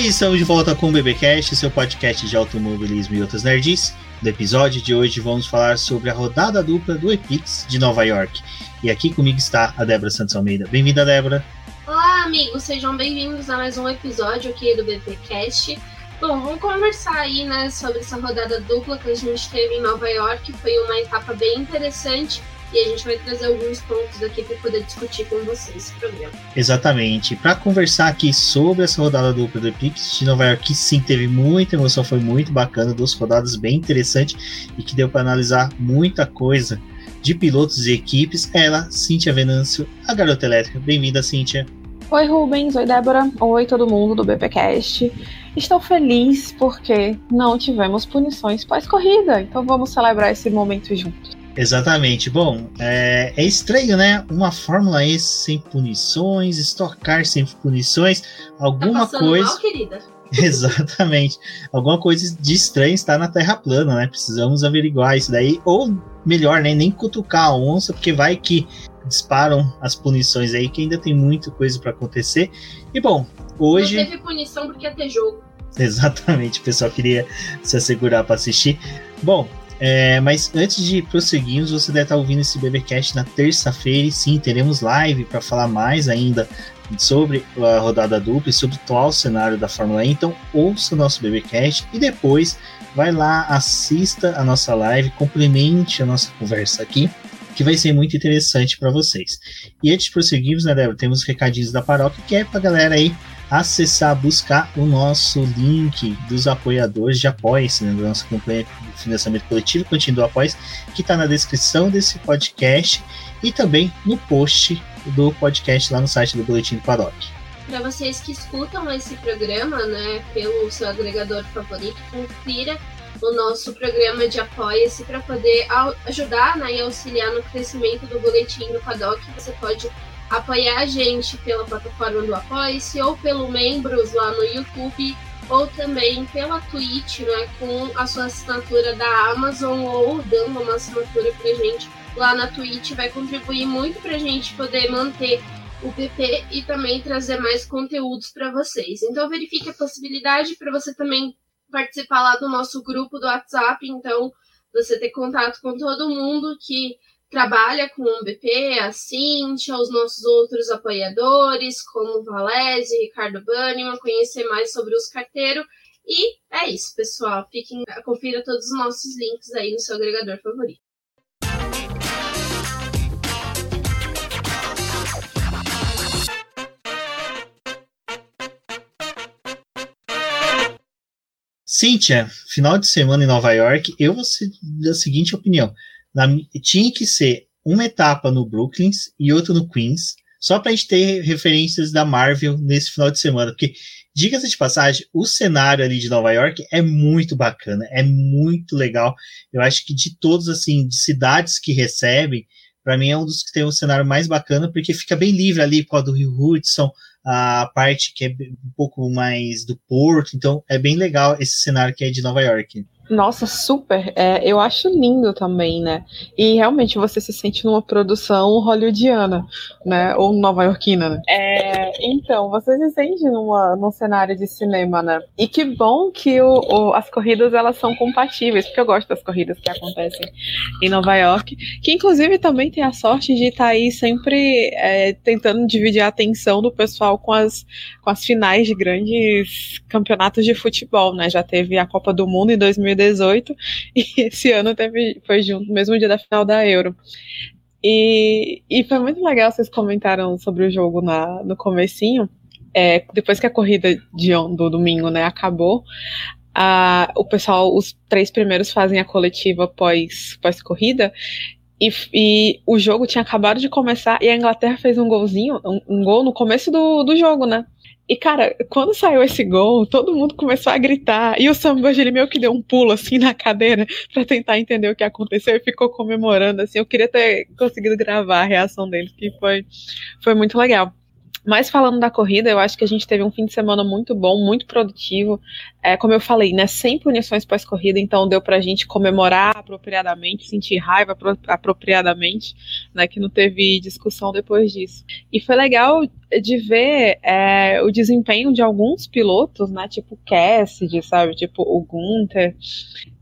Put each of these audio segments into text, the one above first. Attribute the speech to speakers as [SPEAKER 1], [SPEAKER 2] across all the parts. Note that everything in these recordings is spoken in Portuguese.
[SPEAKER 1] E estamos de volta com o BBcast, seu podcast de automobilismo e outras nerds. No episódio de hoje vamos falar sobre a rodada dupla do Epix de Nova York. E aqui comigo está a Débora Santos Almeida. Bem-vinda, Débora.
[SPEAKER 2] Olá, amigos, sejam bem-vindos a mais um episódio aqui do BBcast. Bom, vamos conversar aí, né, sobre essa rodada dupla que a gente teve em Nova York. Foi uma etapa bem interessante e a gente vai trazer alguns pontos aqui para poder discutir com vocês esse programa.
[SPEAKER 1] Exatamente. Para conversar aqui sobre essa rodada dupla do Epix de Nova York, que sim, teve muita emoção, foi muito bacana, duas rodadas bem interessantes e que deu para analisar muita coisa de pilotos e equipes. Ela, Cíntia Venâncio, a garota elétrica. Bem-vinda, Cíntia.
[SPEAKER 3] Oi, Rubens. Oi, Débora. Oi, todo mundo do BPcast. Estou feliz porque não tivemos punições pós-corrida, então vamos celebrar esse momento juntos.
[SPEAKER 1] Exatamente. Bom, é, é, estranho, né? Uma Fórmula E sem punições, estocar sem punições, alguma
[SPEAKER 2] tá
[SPEAKER 1] coisa.
[SPEAKER 2] Mal, querida.
[SPEAKER 1] Exatamente. Alguma coisa de estranho está na Terra plana, né? Precisamos averiguar isso daí. Ou melhor, né? Nem cutucar a onça, porque vai que disparam as punições aí, que ainda tem muita coisa para acontecer. E bom, hoje.
[SPEAKER 2] Não teve punição porque ia ter jogo.
[SPEAKER 1] Exatamente, o pessoal queria se assegurar para assistir. Bom, é, mas antes de prosseguirmos, você deve estar ouvindo esse BBcast na terça-feira e sim, teremos live para falar mais ainda sobre a rodada dupla e sobre o atual cenário da Fórmula E. Então, ouça o nosso BBcast e depois vai lá, assista a nossa live, complemente a nossa conversa aqui que vai ser muito interessante para vocês. E antes de prosseguirmos, né, Débora, temos recadinhos da paróquia, que é para galera aí acessar, buscar o nosso link dos apoiadores de Apoia-se, né, do nosso campanha de financiamento coletivo contínuo do Apoia que está na descrição desse podcast e também no post do podcast lá no site do Boletim do Paróquia.
[SPEAKER 2] Para vocês que escutam esse programa, né, pelo seu agregador favorito, confira o nosso programa de apoia-se para poder ajudar né, e auxiliar no crescimento do boletim do Paddock. Você pode apoiar a gente pela plataforma do Apoia-se ou pelo membros lá no YouTube ou também pela Twitch, né, com a sua assinatura da Amazon ou dando uma assinatura pra gente lá na Twitch, vai contribuir muito pra gente poder manter o PP e também trazer mais conteúdos para vocês. Então verifique a possibilidade para você também participar lá do nosso grupo do WhatsApp, então você ter contato com todo mundo que trabalha com o BP, a Cintia, os nossos outros apoiadores, como Valese, Ricardo Banniman, conhecer mais sobre os carteiros. E é isso, pessoal. Fiquem, confira todos os nossos links aí no seu agregador favorito.
[SPEAKER 1] Cíntia, final de semana em Nova York, eu vou ser da seguinte opinião. Na, tinha que ser uma etapa no Brooklyn e outra no Queens, só para a gente ter referências da Marvel nesse final de semana. Porque, diga-se de passagem, o cenário ali de Nova York é muito bacana, é muito legal. Eu acho que de todos, assim, de cidades que recebem, para mim é um dos que tem um cenário mais bacana, porque fica bem livre ali com a do Rio Hudson, a parte que é um pouco mais do porto, então é bem legal esse cenário que é de Nova York.
[SPEAKER 3] Nossa, super. É, eu acho lindo também, né? E realmente você se sente numa produção hollywoodiana, né? Ou nova-iorquina, né? É, então, você se sente numa, num cenário de cinema, né? E que bom que o, o, as corridas elas são compatíveis, porque eu gosto das corridas que acontecem em Nova York, que inclusive também tem a sorte de estar tá aí sempre é, tentando dividir a atenção do pessoal com as, com as finais de grandes campeonatos de futebol, né? Já teve a Copa do Mundo em 2010 2018 e esse ano teve, foi junto, mesmo dia da final da Euro. E, e foi muito legal, vocês comentaram sobre o jogo na, no comecinho, é, depois que a corrida de, do domingo né, acabou, a, o pessoal, os três primeiros fazem a coletiva pós, pós corrida, e, e, o jogo tinha acabado de começar e a Inglaterra fez um golzinho, um, um gol no começo do, do jogo, né? E, cara, quando saiu esse gol, todo mundo começou a gritar. E o Sam ele meio que deu um pulo, assim, na cadeira para tentar entender o que aconteceu e ficou comemorando, assim. Eu queria ter conseguido gravar a reação dele, que foi, foi muito legal. Mas falando da corrida, eu acho que a gente teve um fim de semana muito bom, muito produtivo. É, como eu falei, né, sem punições pós-corrida, então deu pra gente comemorar apropriadamente, sentir raiva apropriadamente, né, que não teve discussão depois disso. E foi legal de ver é, o desempenho de alguns pilotos, né, tipo Cassidy, sabe, tipo o Gunther,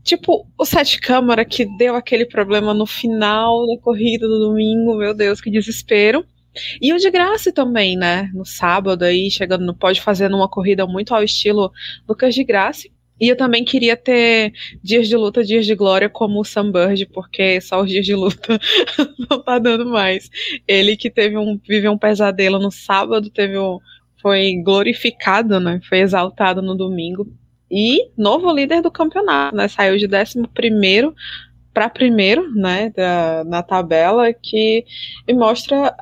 [SPEAKER 3] tipo o Sete Câmara que deu aquele problema no final da corrida do domingo, meu Deus, que desespero. E o de graça também, né? No sábado aí, chegando no pode fazer numa corrida muito ao estilo Lucas de Graça. E eu também queria ter dias de luta, dias de glória como o Sam Bird, porque só os dias de luta não tá dando mais. Ele que teve um viveu um pesadelo no sábado, teve um foi glorificado, né? Foi exaltado no domingo. E novo líder do campeonato, né? Saiu de 11 primeiro para primeiro, né, da, na tabela, que mostra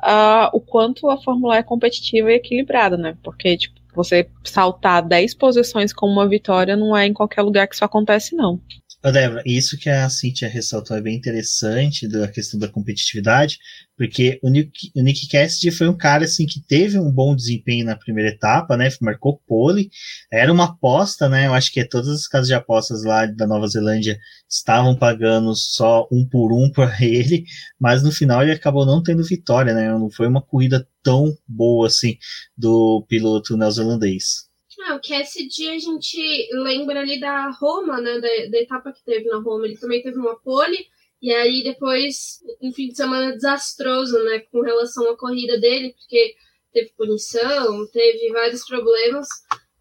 [SPEAKER 3] o quanto a Fórmula é competitiva e equilibrada, né? Porque, tipo, você saltar 10 posições com uma vitória não é em qualquer lugar que isso acontece, não.
[SPEAKER 1] Débora, isso que a Cintia ressaltou é bem interessante da questão da competitividade, porque o Nick, o Nick Cassidy foi um cara assim que teve um bom desempenho na primeira etapa, né? Marcou pole, era uma aposta, né? Eu acho que todas as casas de apostas lá da Nova Zelândia estavam pagando só um por um para ele, mas no final ele acabou não tendo vitória, né? Não foi uma corrida tão boa assim do piloto neozelandês.
[SPEAKER 2] Ah, o Cassidy a gente lembra ali da Roma, né? Da, da, etapa que teve na Roma. Ele também teve uma pole. E aí depois, um fim de semana desastroso, né? Com relação à corrida dele, porque teve punição, teve vários problemas.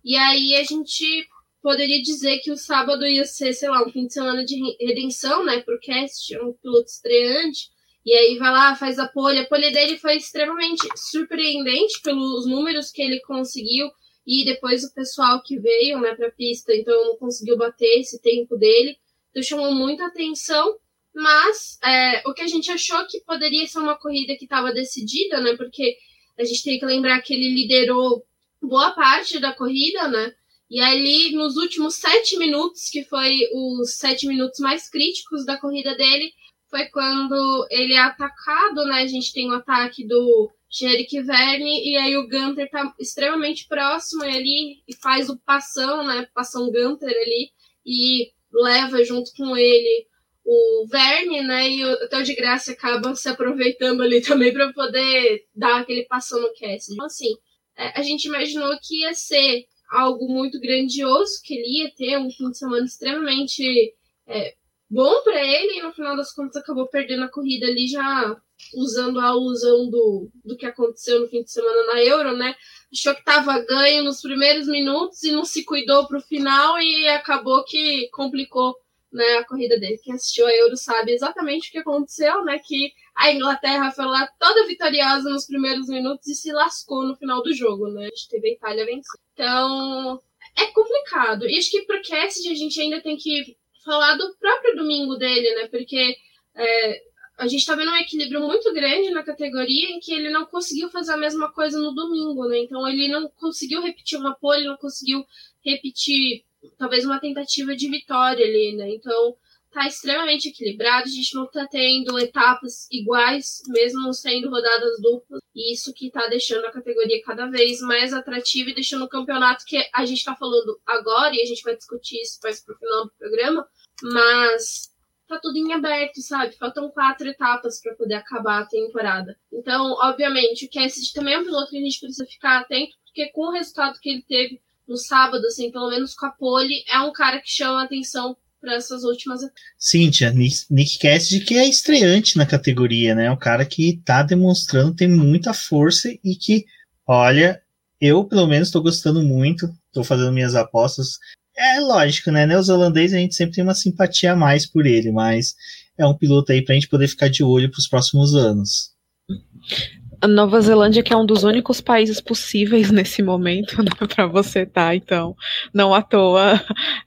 [SPEAKER 2] E aí a gente poderia dizer que o sábado ia ser, sei lá, um fim de semana de redenção, né? Pro Cassidy, um piloto estreante. E aí vai lá, faz a pole. A pole dele foi extremamente surpreendente pelos números que ele conseguiu e depois o pessoal que veio né, para a pista, então não conseguiu bater esse tempo dele, então chamou muita atenção. Mas é, o que a gente achou que poderia ser uma corrida que estava decidida, né? Porque a gente tem que lembrar que ele liderou boa parte da corrida, né? E ali, nos últimos sete minutos, que foi os sete minutos mais críticos da corrida dele, foi quando ele é atacado, né? A gente tem o ataque do Jerick Verne, e aí o Gunter tá extremamente próximo ali e faz o passão, né? Passão Gunter ali, e leva junto com ele o Verne, né? E o Theo de Graça acaba se aproveitando ali também para poder dar aquele passão no cast. Então, assim, é, a gente imaginou que ia ser algo muito grandioso, que ele ia ter um fim de semana extremamente é, bom para ele, e no final das contas acabou perdendo a corrida ali já usando a alusão do, do que aconteceu no fim de semana na Euro, né? Achou que estava ganho nos primeiros minutos e não se cuidou para o final e acabou que complicou né, a corrida dele. Quem assistiu a Euro sabe exatamente o que aconteceu, né? Que a Inglaterra foi lá toda vitoriosa nos primeiros minutos e se lascou no final do jogo, né? A gente teve a Itália vencendo. Então, é complicado. E acho que pro Cassidy a gente ainda tem que falar do próprio domingo dele, né? Porque é, a gente tá vendo um equilíbrio muito grande na categoria em que ele não conseguiu fazer a mesma coisa no domingo, né? Então ele não conseguiu repetir uma pole, não conseguiu repetir talvez uma tentativa de vitória ali, né? Então tá extremamente equilibrado, a gente não tá tendo etapas iguais, mesmo sendo rodadas duplas, e isso que tá deixando a categoria cada vez mais atrativa e deixando o campeonato que a gente tá falando agora, e a gente vai discutir isso mais pro final do programa, mas tá tudo em aberto, sabe? Faltam quatro etapas para poder acabar a temporada. Então, obviamente, o Cassidy também é um piloto que a gente precisa ficar atento, porque com o resultado que ele teve no sábado, assim, pelo menos com a pole, é um cara que chama a atenção para essas últimas.
[SPEAKER 1] Cíntia, Nick Cassidy que é estreante na categoria, né? Um cara que tá demonstrando ter muita força e que, olha, eu pelo menos estou gostando muito, estou fazendo minhas apostas é lógico, né? Holandeses a gente sempre tem uma simpatia a mais por ele, mas é um piloto aí para a gente poder ficar de olho para os próximos anos.
[SPEAKER 3] A Nova Zelândia, que é um dos únicos países possíveis nesse momento né, para você estar, tá, então, não à toa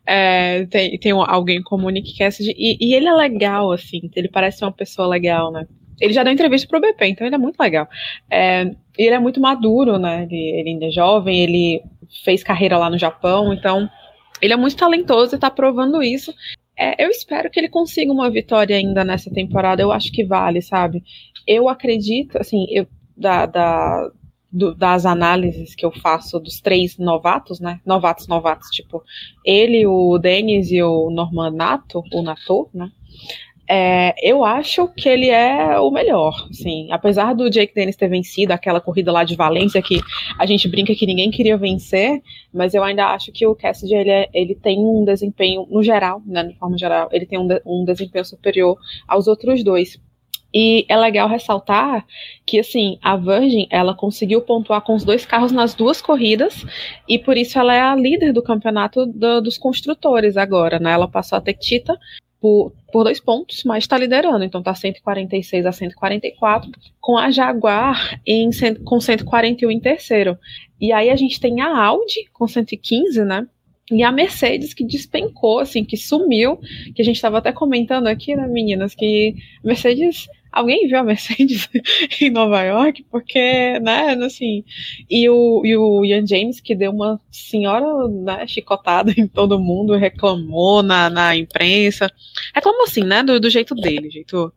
[SPEAKER 3] é, tem, tem alguém como o Nick Cassidy, e, e, ele é legal, assim, ele parece uma pessoa legal, né? Ele já deu entrevista pro BP, então ele é muito legal. É, ele é muito maduro, né? Ele, ele ainda é jovem, ele fez carreira lá no Japão, então ele é muito talentoso e tá provando isso. É, eu espero que ele consiga uma vitória ainda nessa temporada. Eu acho que vale, sabe? Eu acredito, assim, eu, da, da do, das análises que eu faço dos três novatos, né? Novatos, novatos, tipo, ele, o Denis e o Norman Nato, o Nato, né? É, eu acho que ele é o melhor, assim, apesar do Jake Dennis ter vencido aquela corrida lá de Valência que a gente brinca que ninguém queria vencer, mas eu ainda acho que o Cassidy ele, é, ele tem um desempenho no geral, né, de forma geral, ele tem um, um desempenho superior aos outros dois. E é legal ressaltar que, assim, a Virgin, ela conseguiu pontuar com os dois carros nas duas corridas, e por isso ela é a líder do campeonato do, dos construtores agora, né? Ela passou a Tectita por, por dois pontos, mas está liderando, então está 146 a 144, com a Jaguar em, com 141 em terceiro. E aí a gente tem a Audi com 115, né? E a Mercedes que despencou, assim, que sumiu, que a gente estava até comentando aqui, né, meninas, que Mercedes Alguém viu a Mercedes em Nova York? Porque, né, assim. E o, e o Ian James, que deu uma senhora né, chicotada em todo mundo, reclamou na, na imprensa. Reclamou assim, né, do, do jeito dele, jeito,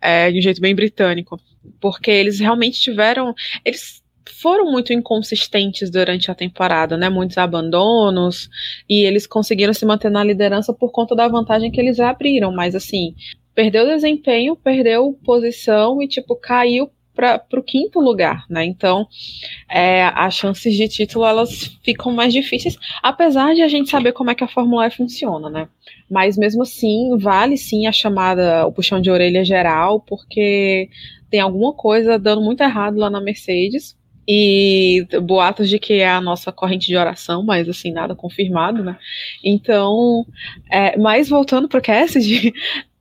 [SPEAKER 3] é, de um jeito bem britânico. Porque eles realmente tiveram. Eles foram muito inconsistentes durante a temporada, né? Muitos abandonos e eles conseguiram se manter na liderança por conta da vantagem que eles abriram, mas assim, perdeu desempenho, perdeu posição e, tipo, caiu para o quinto lugar, né? Então, é, as chances de título elas ficam mais difíceis, apesar de a gente saber como é que a Fórmula E funciona, né? Mas mesmo assim, vale sim a chamada, o puxão de orelha geral, porque tem alguma coisa dando muito errado lá na Mercedes. E boatos de que é a nossa corrente de oração, mas assim, nada confirmado, né? Então, é, mas voltando para o Cassidy,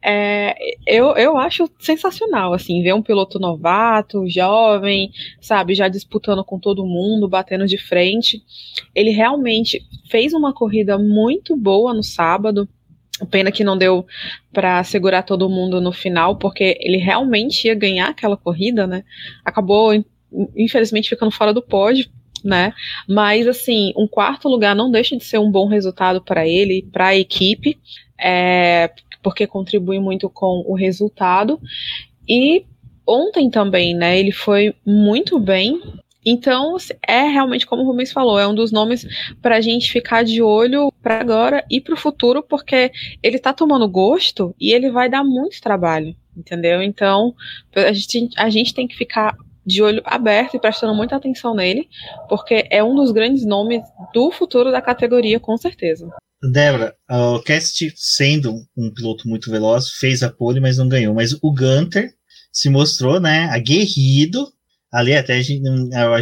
[SPEAKER 3] é, eu, eu acho sensacional, assim, ver um piloto novato, jovem, sabe, já disputando com todo mundo, batendo de frente. Ele realmente fez uma corrida muito boa no sábado. Pena que não deu para segurar todo mundo no final, porque ele realmente ia ganhar aquela corrida, né? Acabou, infelizmente, ficando fora do pódio, né? Mas assim, um quarto lugar não deixa de ser um bom resultado para ele, para a equipe. É, porque contribui muito com o resultado. E ontem também, né, ele foi muito bem. Então, é realmente, como o Rubens falou, é um dos nomes para a gente ficar de olho para agora e para o futuro, porque ele está tomando gosto e ele vai dar muito trabalho, entendeu? Então, a gente, a gente tem que ficar de olho aberto e prestando muita atenção nele, porque é um dos grandes nomes do futuro da categoria, com certeza.
[SPEAKER 1] Débora, o Cast, sendo um piloto muito veloz, fez a pole, mas não ganhou. Mas o Gunter se mostrou, né, aguerrido. Ali, até a gente,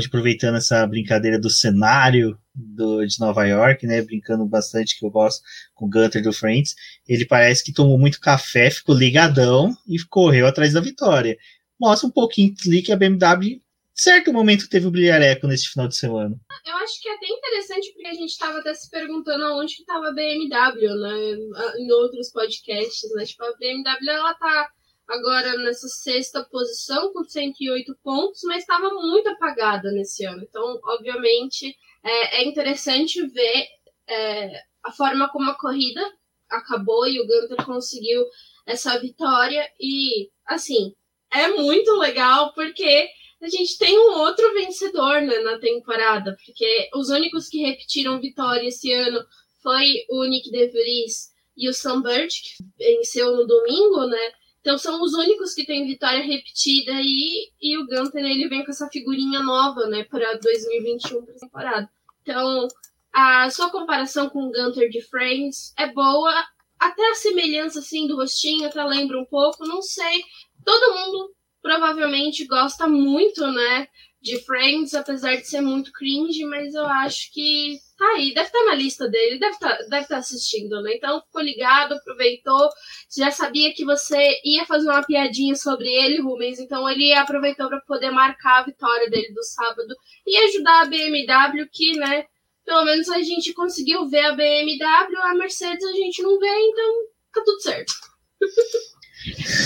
[SPEAKER 1] aproveitando essa brincadeira do cenário do, de Nova York, né, brincando bastante, que eu gosto com o Gunter do Friends, ele parece que tomou muito café, ficou ligadão e correu atrás da vitória. Mostra um pouquinho que a BMW certo momento teve o brilhareco nesse final de semana.
[SPEAKER 2] Eu acho que é até interessante porque a gente estava até se perguntando aonde que estava a BMW, né? Em outros podcasts, né? Tipo, a BMW ela tá agora nessa sexta posição com 108 pontos, mas estava muito apagada nesse ano. Então, obviamente, é, é interessante ver é, a forma como a corrida acabou e o Gunter conseguiu essa vitória. E, assim, é muito legal porque a gente tem um outro vencedor né, na temporada, porque os únicos que repetiram vitória esse ano foi o Nick DeVries e o Sam Bird, que venceu no domingo, né? Então são os únicos que têm vitória repetida e, e o Gunter ele vem com essa figurinha nova, né, para 2021 para temporada. Então, a sua comparação com o Gunter de Friends é boa, até a semelhança assim do rostinho até lembra um pouco, não sei. Todo mundo provavelmente gosta muito, né, de Friends, apesar de ser muito cringe, mas eu acho que tá aí, deve estar tá na lista dele, deve estar tá, deve estar tá assistindo, né? Então ficou ligado, aproveitou, já sabia que você ia fazer uma piadinha sobre ele, Rubens, então ele aproveitou para poder marcar a vitória dele do sábado e ajudar a BMW que, né, pelo menos a gente conseguiu ver a BMW, a Mercedes a gente não vê, então tá tudo certo.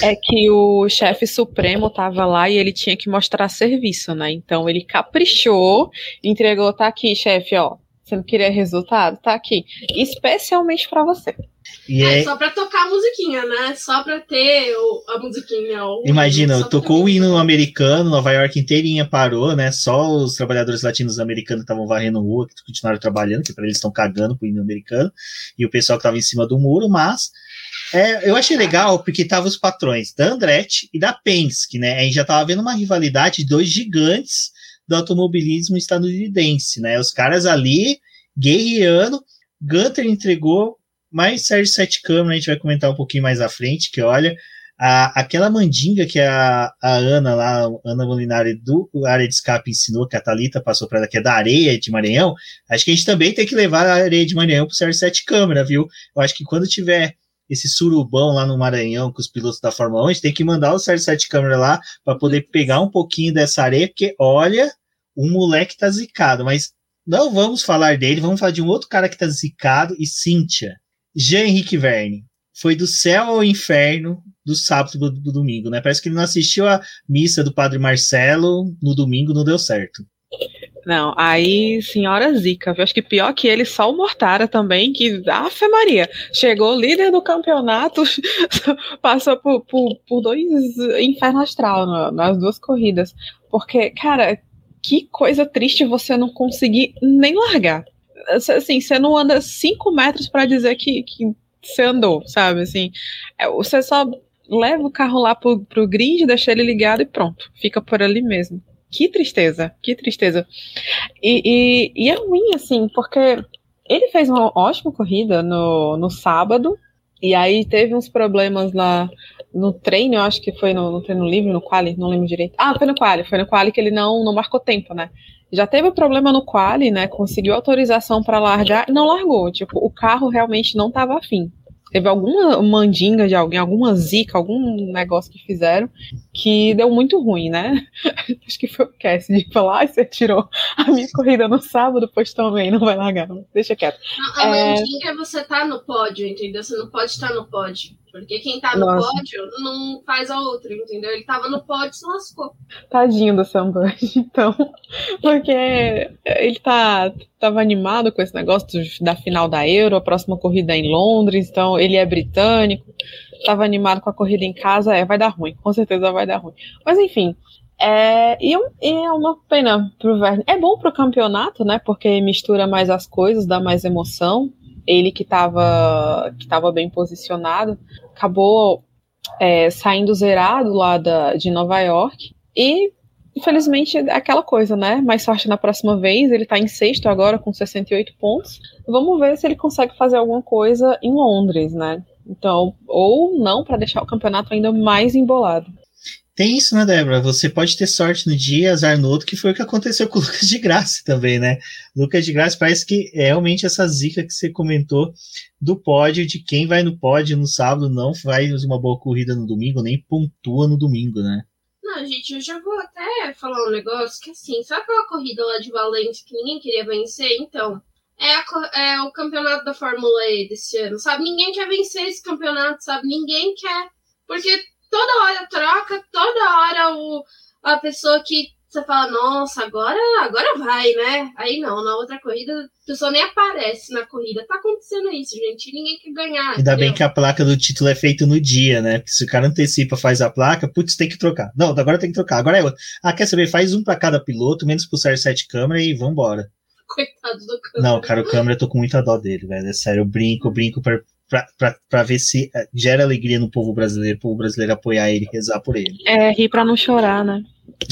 [SPEAKER 3] é que o chefe supremo tava lá e ele tinha que mostrar serviço, né? Então ele caprichou, entregou, tá aqui, chefe, ó. Você não queria resultado? Tá aqui. Especialmente para você.
[SPEAKER 2] E é, é só pra tocar a musiquinha, né? Só pra ter o, a musiquinha. O
[SPEAKER 1] Imagina, tocou o hino americano, Nova York inteirinha parou, né? Só os trabalhadores latinos americanos estavam varrendo rua, que continuaram trabalhando, que para eles estão cagando pro hino americano, e o pessoal que tava em cima do muro, mas é, eu achei legal porque tava os patrões da Andretti e da Penske, né? A gente já tava vendo uma rivalidade de dois gigantes do automobilismo estadunidense, né? Os caras ali guerreando, Gunter entregou mais Sérgio Sete Câmara, a gente vai comentar um pouquinho mais à frente, que olha, a, aquela mandinga que a, a Ana lá, Ana Molinari do área de escape ensinou, que a Thalita passou para ela, que é da areia de Maranhão, acho que a gente também tem que levar a areia de Maranhão para o Sérgio Sete Câmara, viu? Eu acho que quando tiver esse surubão lá no Maranhão com os pilotos da Fórmula 1, a gente tem que mandar o Sérgio Sete Câmara lá para poder pegar um pouquinho dessa areia, porque olha, o moleque tá zicado, mas não vamos falar dele, vamos falar de um outro cara que tá zicado, e Cíntia. Jean Henrique Verne foi do céu ao inferno do sábado do, do, domingo, né? Parece que ele não assistiu a missa do Padre Marcelo no domingo, não deu certo.
[SPEAKER 3] Não, aí, senhora Zica, acho que pior que ele, só o Mortara também, que, Afe Maria, chegou líder do campeonato, passou por, por, por dois inferno astral nas duas corridas. Porque, cara, que coisa triste você não conseguir nem largar assim, você não anda cinco metros para dizer que, que você andou, sabe? Assim, é, você só leva o carro lá pro, pro grid, deixa ele ligado e pronto, fica por ali mesmo. Que tristeza, que tristeza. E, e, e é ruim, assim, porque ele fez uma ótima corrida no, no sábado, e aí teve uns problemas lá no treino, eu acho que foi no, no treino livre, no quali, não lembro direito. Ah, foi no quali, foi no quali que ele não, não marcou tempo, né? já teve problema no quali, né? Conseguiu autorização para largar e não largou. Tipo, o carro realmente não estava afim. Teve alguma mandinga de alguém, alguma zica, algum negócio que fizeram que deu muito ruim, né? Acho que foi o Cass de falar, ah, você tirou a minha corrida no sábado, pois também não vai largar, deixa quieto.
[SPEAKER 2] A, a é... mandinga é você tá no pódio, entendeu? Você não pode estar no pódio. Porque quem tá no Nossa. pódio não faz a outra, entendeu? Ele tava no pódio e se lascou.
[SPEAKER 3] Tadinho do Sam então. Porque ele tá, tava animado com esse negócio da final da Euro, a próxima corrida é em Londres, então ele é britânico, tava animado com a corrida em casa, é, vai dar ruim, com certeza vai dar ruim. Mas enfim. É, e, é uma pena pro Verne. É bom pro campeonato, né? Porque mistura mais as coisas, dá mais emoção ele que estava que tava bem posicionado, acabou é, saindo zerado lá da, de Nova York. E, infelizmente, é aquela coisa, né? Mais sorte na próxima vez. Ele está em sexto agora com 68 pontos. Vamos ver se ele consegue fazer alguma coisa em Londres, né? Então, ou não, para deixar o campeonato ainda mais embolado.
[SPEAKER 1] Tem isso, né, Débora? Você pode ter sorte no dia, azar no outro, que foi o que aconteceu com o Lucas de Graça também, né? Lucas de Graça parece que é realmente essa zica que você comentou do pódio, de quem vai no pódio no sábado não faz uma boa corrida no domingo, nem pontua no domingo, né?
[SPEAKER 2] Não, gente, eu já vou até falar um negócio que assim, sabe aquela corrida lá de Valência que ninguém queria vencer? Então, é, a, é o campeonato da Fórmula E desse ano, sabe? Ninguém quer vencer esse campeonato, sabe? Ninguém quer. Porque toda hora troca, toda hora o, a pessoa que você fala, nossa, agora, agora vai, né? Aí não, na outra corrida, a pessoa nem aparece na corrida. Tá acontecendo isso, gente. Ninguém quer ganhar.
[SPEAKER 1] Ainda entendeu? bem que a placa do título é feita no dia, né? Porque se o cara antecipa, faz a placa, putz, tem que trocar. Não, agora tem que trocar. Agora é outro. Ah, quer saber? Faz um para cada piloto, menos pro Sérgio sete câmera e vambora.
[SPEAKER 2] Coitado do câmera.
[SPEAKER 1] Não, cara, o câmera eu tô com muita dó dele, velho. É sério, eu brinco, eu brinco pra, para ver se eh, gera alegria no povo brasileiro, o povo brasileiro apoiar ele, rezar por ele.
[SPEAKER 3] É, rir para não chorar, né?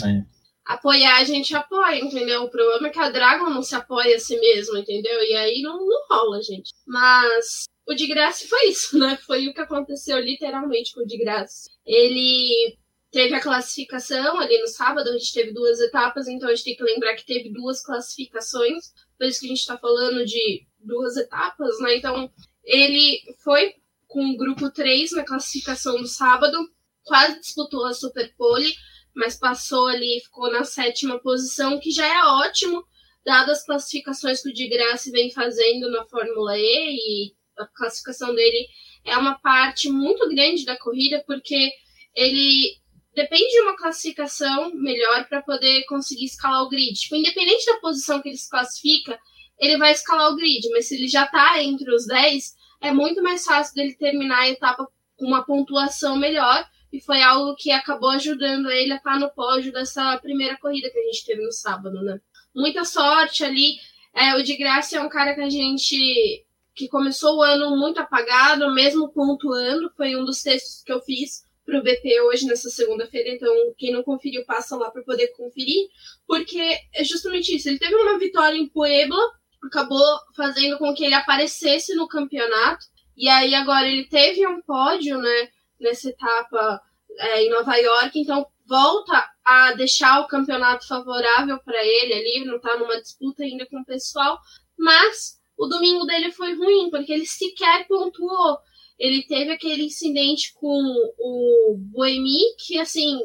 [SPEAKER 2] É. Apoiar a gente apoia, entendeu? O problema é que a Dragon não se apoia a si mesma, entendeu? E aí não, não rola, gente. Mas o de graça foi isso, né? Foi o que aconteceu literalmente com o de graça. Ele teve a classificação ali no sábado, a gente teve duas etapas, então a gente tem que lembrar que teve duas classificações, por isso que a gente tá falando de duas etapas, né? Então ele foi com o grupo 3 na classificação do sábado, quase disputou a Superpole, mas passou ali, ficou na sétima posição, que já é ótimo, dadas as classificações que o de Graça vem fazendo na Fórmula E, e a classificação dele é uma parte muito grande da corrida, porque ele depende de uma classificação melhor para poder conseguir escalar o grid. Tipo, independente da posição que ele se classifica, ele vai escalar o grid, mas se ele já tá entre os 10, é muito mais fácil dele terminar a etapa com uma pontuação melhor, e foi algo que acabou ajudando ele a estar no pódio dessa primeira corrida que a gente teve no sábado, né? Muita sorte ali. É, o de Graça é um cara que a gente que começou o ano muito apagado, mesmo pontuando, foi um dos textos que eu fiz para o BP hoje nessa segunda-feira, então quem não conferiu passa lá para poder conferir, porque é justamente isso. Ele teve uma vitória em Puebla, acabou fazendo com que ele aparecesse no campeonato, e aí agora ele teve um pódio, né, nessa etapa é, em Nova York, então volta a deixar o campeonato favorável para ele ali, não está numa disputa ainda com o pessoal, mas o domingo dele foi ruim, porque ele sequer pontuou. Ele teve aquele incidente com o Boemi, que, assim,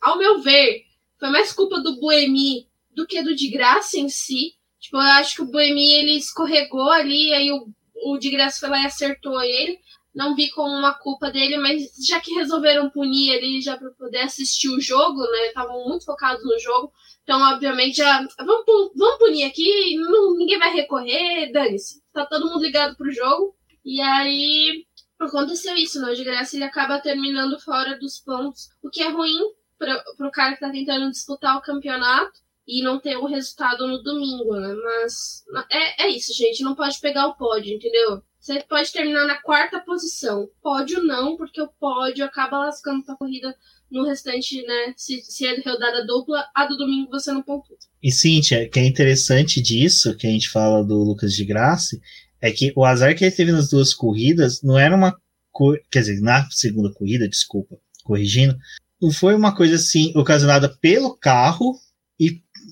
[SPEAKER 2] ao meu ver, foi mais culpa do Boemi do que do de graça em si. Tipo, eu acho que o Boemi ele escorregou ali, aí o, o de graça foi lá e acertou ele. Não vi como uma culpa dele, mas já que resolveram punir ali já para poder assistir o jogo, né? Estavam muito focados no jogo. Então, obviamente, já vamos, vamos punir aqui, não, ninguém vai recorrer, dane-se. Tá todo mundo ligado pro jogo. E aí aconteceu isso, né? O de graça ele acaba terminando fora dos pontos, o que é ruim para pro cara que tá tentando disputar o campeonato e não ter o resultado no domingo, né? Mas é, é isso, gente. Não pode pegar o pódio, entendeu? Você pode terminar na quarta posição. Pódio não, porque o pódio acaba lascando a corrida no restante, né? Se, se é rodada dupla, a do domingo você não pontua.
[SPEAKER 1] E Cíntia, que é interessante disso, que a gente fala do Lucas de Graça, é que o azar que ele teve nas duas corridas não era uma. Quer dizer, na segunda corrida, desculpa, corrigindo, não foi uma coisa assim ocasionada pelo carro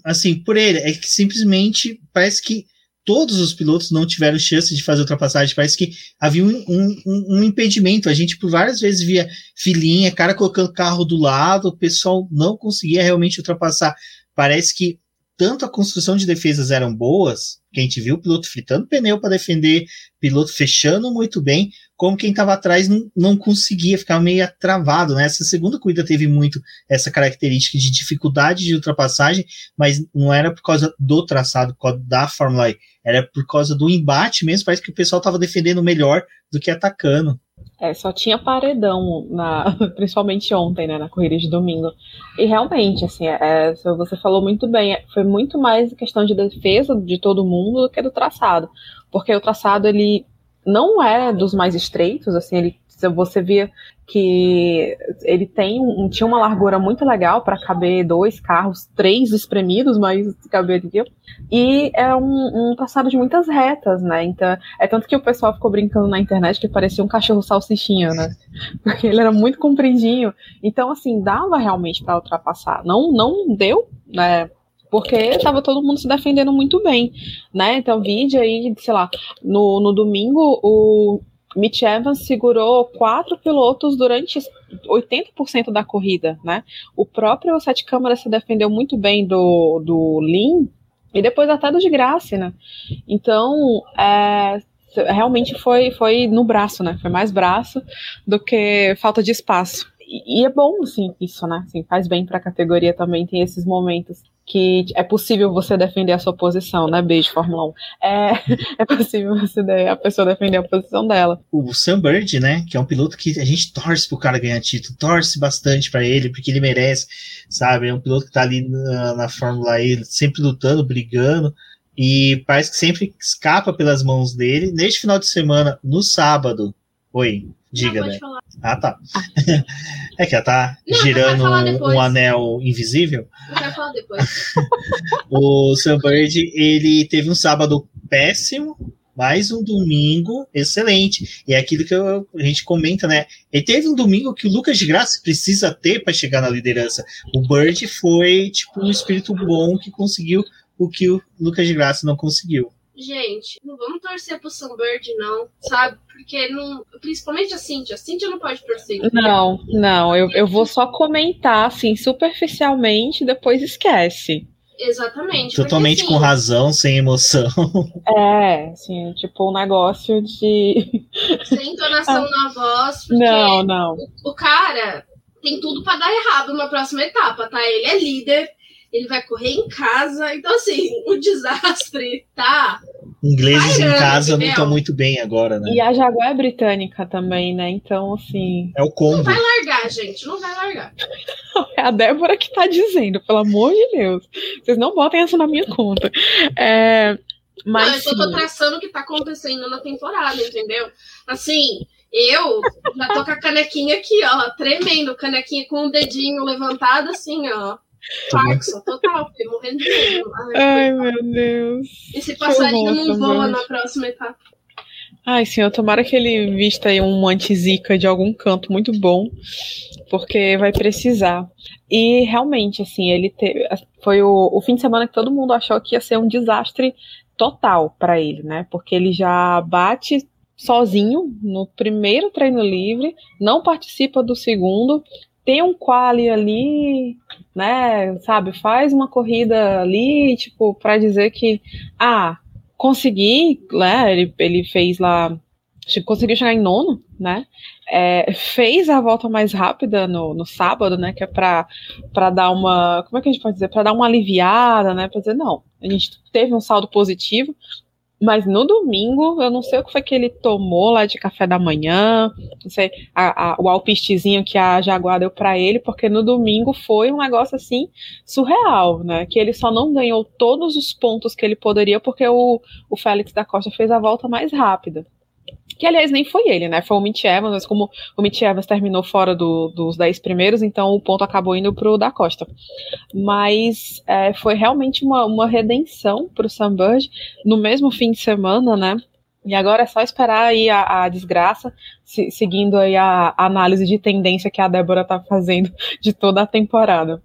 [SPEAKER 1] assim por ele. É que simplesmente parece que todos os pilotos não tiveram chance de fazer ultrapassagem. Parece que havia um, um, um, impedimento. A gente por várias vezes via filinha, cara colocando carro do lado, o pessoal não conseguia realmente ultrapassar. Parece que tanto a construção de defesas eram boas, que a gente viu o piloto fritando pneu para defender, piloto fechando muito bem, como quem estava atrás não, não conseguia, ficar meio travado, né? Essa segunda corrida teve muito essa característica de dificuldade de ultrapassagem, mas não era por causa do traçado, por causa da Fórmula E, era por causa do embate mesmo, parece que o pessoal estava defendendo melhor do que atacando.
[SPEAKER 3] É, só tinha paredão, na, principalmente ontem, né, na corrida de domingo. E realmente, assim, é, você falou muito bem, é, foi muito mais questão de defesa de todo mundo do que do traçado. Porque o traçado, ele não é dos mais estreitos, assim, ele você via que ele tem tinha uma largura muito legal para caber dois carros, três espremidos, mas caberia. E é um, um de muitas retas, né? Então, é tanto que o pessoal ficou brincando na internet que parecia um cachorro salsichinha, né? Porque ele era muito compridinho. Então, assim, dava realmente para ultrapassar. Não, não deu, né? porque estava todo mundo se defendendo muito bem, né? Então, vídeo aí, sei lá, no, no domingo o Mitch Evans segurou quatro pilotos durante 80% da corrida, né? O próprio Sete Câmara se defendeu muito bem do, do Lin e depois até do de graça, né? Então, é, realmente foi, foi no braço, né? Foi mais braço do que falta de espaço. E, é bom, assim, isso, né? Assim, faz bem para a categoria também, tem esses momentos que é possível você defender a sua posição, né? Beijo, Fórmula 1. É, é possível você a pessoa defender a posição dela.
[SPEAKER 1] O Sam Bird, né? Que é um piloto que a gente torce pro cara ganhar título, torce bastante para ele, porque ele merece, sabe? É um piloto que tá ali na, na Fórmula E, sempre lutando, brigando. E parece que sempre escapa pelas mãos dele. Neste final de semana, no sábado. Oi, diga, Não, né? Falar. Ah, tá. É que ela tá Não, girando um anel invisível.
[SPEAKER 2] Eu quero falar depois.
[SPEAKER 1] o Sam Bird, ele teve um sábado péssimo, mais um domingo excelente. E é aquilo que eu, a gente comenta, né? Ele teve um domingo que o Lucas de Graça precisa ter para chegar na liderança. O Bird foi tipo um espírito bom que conseguiu o que o Lucas de Graça não conseguiu
[SPEAKER 2] gente, não vamos torcer pro Sunbird, não, sabe? Porque não. Principalmente a Cintia. A Cintia não pode torcer.
[SPEAKER 3] Não, não. Eu, eu vou só comentar, assim, superficialmente, depois esquece.
[SPEAKER 2] Exatamente.
[SPEAKER 1] Totalmente porque, assim, com razão, sem emoção.
[SPEAKER 3] É, assim, tipo um negócio de.
[SPEAKER 2] Sem entonação ah. na voz.
[SPEAKER 3] Não, não.
[SPEAKER 2] O, o cara tem tudo para dar errado na próxima etapa, tá? Ele é líder, ele vai correr em casa. Então, assim, o desastre tá
[SPEAKER 1] ingleses em casa não estão muito bem agora, né?
[SPEAKER 3] E a Jaguar é britânica também, né? Então, assim.
[SPEAKER 1] É o combo.
[SPEAKER 2] Não vai largar, gente. Não vai largar.
[SPEAKER 3] É a Débora que tá dizendo, pelo amor de Deus. Vocês não botem isso na minha conta. É, mas. Não,
[SPEAKER 2] eu só tô traçando o que tá acontecendo na temporada, entendeu? Assim, eu já tô com a canequinha aqui, ó, tremendo, canequinha com o dedinho levantado, assim, ó. Parkinson, total, fiquei morrendo de medo.
[SPEAKER 3] Ai, Ai meu Deus.
[SPEAKER 2] Esse passarinho não voa na próxima etapa.
[SPEAKER 3] Ai, senhor, tomara que ele vista aí um anti-zica de algum canto muito bom, porque vai precisar. E realmente, assim, ele teve, foi o, o fim de semana que todo mundo achou que ia ser um desastre total para ele, né? Porque ele já bate sozinho no primeiro treino livre, não participa do segundo, tem um quali ali, né, sabe, faz uma corrida ali, tipo, para dizer que, ah, consegui, né, ele, ele fez lá, conseguiu chegar em nono, né, é, fez a volta mais rápida no, no sábado, né, que é para dar uma, como é que a gente pode dizer, para dar uma aliviada, né, para dizer, não, a gente teve um saldo positivo, mas no domingo, eu não sei o que foi que ele tomou lá de café da manhã, não sei, a, a, o alpistezinho que a Jaguar deu para ele, porque no domingo foi um negócio assim surreal, né? Que ele só não ganhou todos os pontos que ele poderia porque o, o Félix da Costa fez a volta mais rápida. Que, aliás, nem foi ele, né? Foi o Mitch Evans, mas como o Mitch Evans terminou fora do, dos 10 primeiros, então o ponto acabou indo pro da Costa. Mas é, foi realmente uma, uma redenção pro Sunbird no mesmo fim de semana, né? E agora é só esperar aí a, a desgraça, se, seguindo aí a, a, análise de tendência que a Débora tá fazendo de toda a temporada.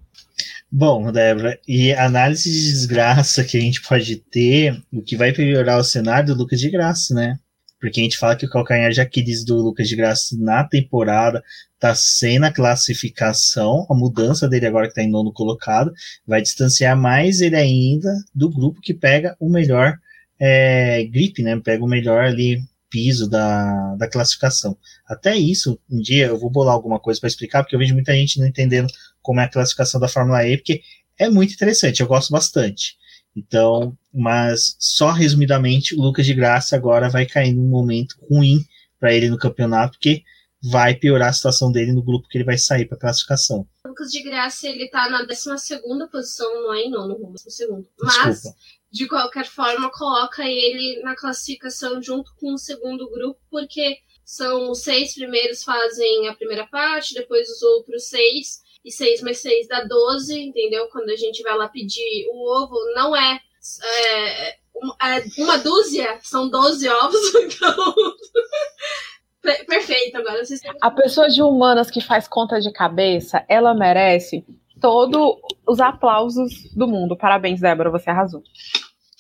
[SPEAKER 1] Bom, Débora, e análise de desgraça que a gente pode ter, o que vai piorar o cenário do Lucas de Graça, né? Porque a gente fala que o calcanhar de Aquiles do Lucas de Graça na temporada tá sem na classificação, a mudança dele agora que tá em nono colocado, vai distanciar mais ele ainda do grupo que pega o melhor é, grip, né? Pega o melhor ali piso da, da classificação. Até isso, um dia eu vou bolar alguma coisa para explicar, porque eu vejo muita gente não entendendo como é a classificação da Fórmula E, porque é muito interessante, eu gosto bastante. Então, mas só resumidamente, o Lucas de Graça agora vai cair num momento ruim para ele no campeonato, porque vai piorar a situação dele no grupo que ele vai sair para classificação.
[SPEAKER 2] O Lucas de Graça ele tá na 12 posição, não é em nono, no segundo. Mas, de qualquer forma, coloca ele na classificação junto com o segundo grupo, porque são os seis primeiros fazem a primeira parte, depois os outros seis e 6 mais 6 dá 12, entendeu? Quando a gente vai lá pedir o ovo, não é, é, é uma dúzia, são 12 ovos, então. Perfeito, agora vocês têm...
[SPEAKER 3] A pessoa de humanas que faz conta de cabeça, ela merece todos os aplausos do mundo. Parabéns, Débora, você arrasou.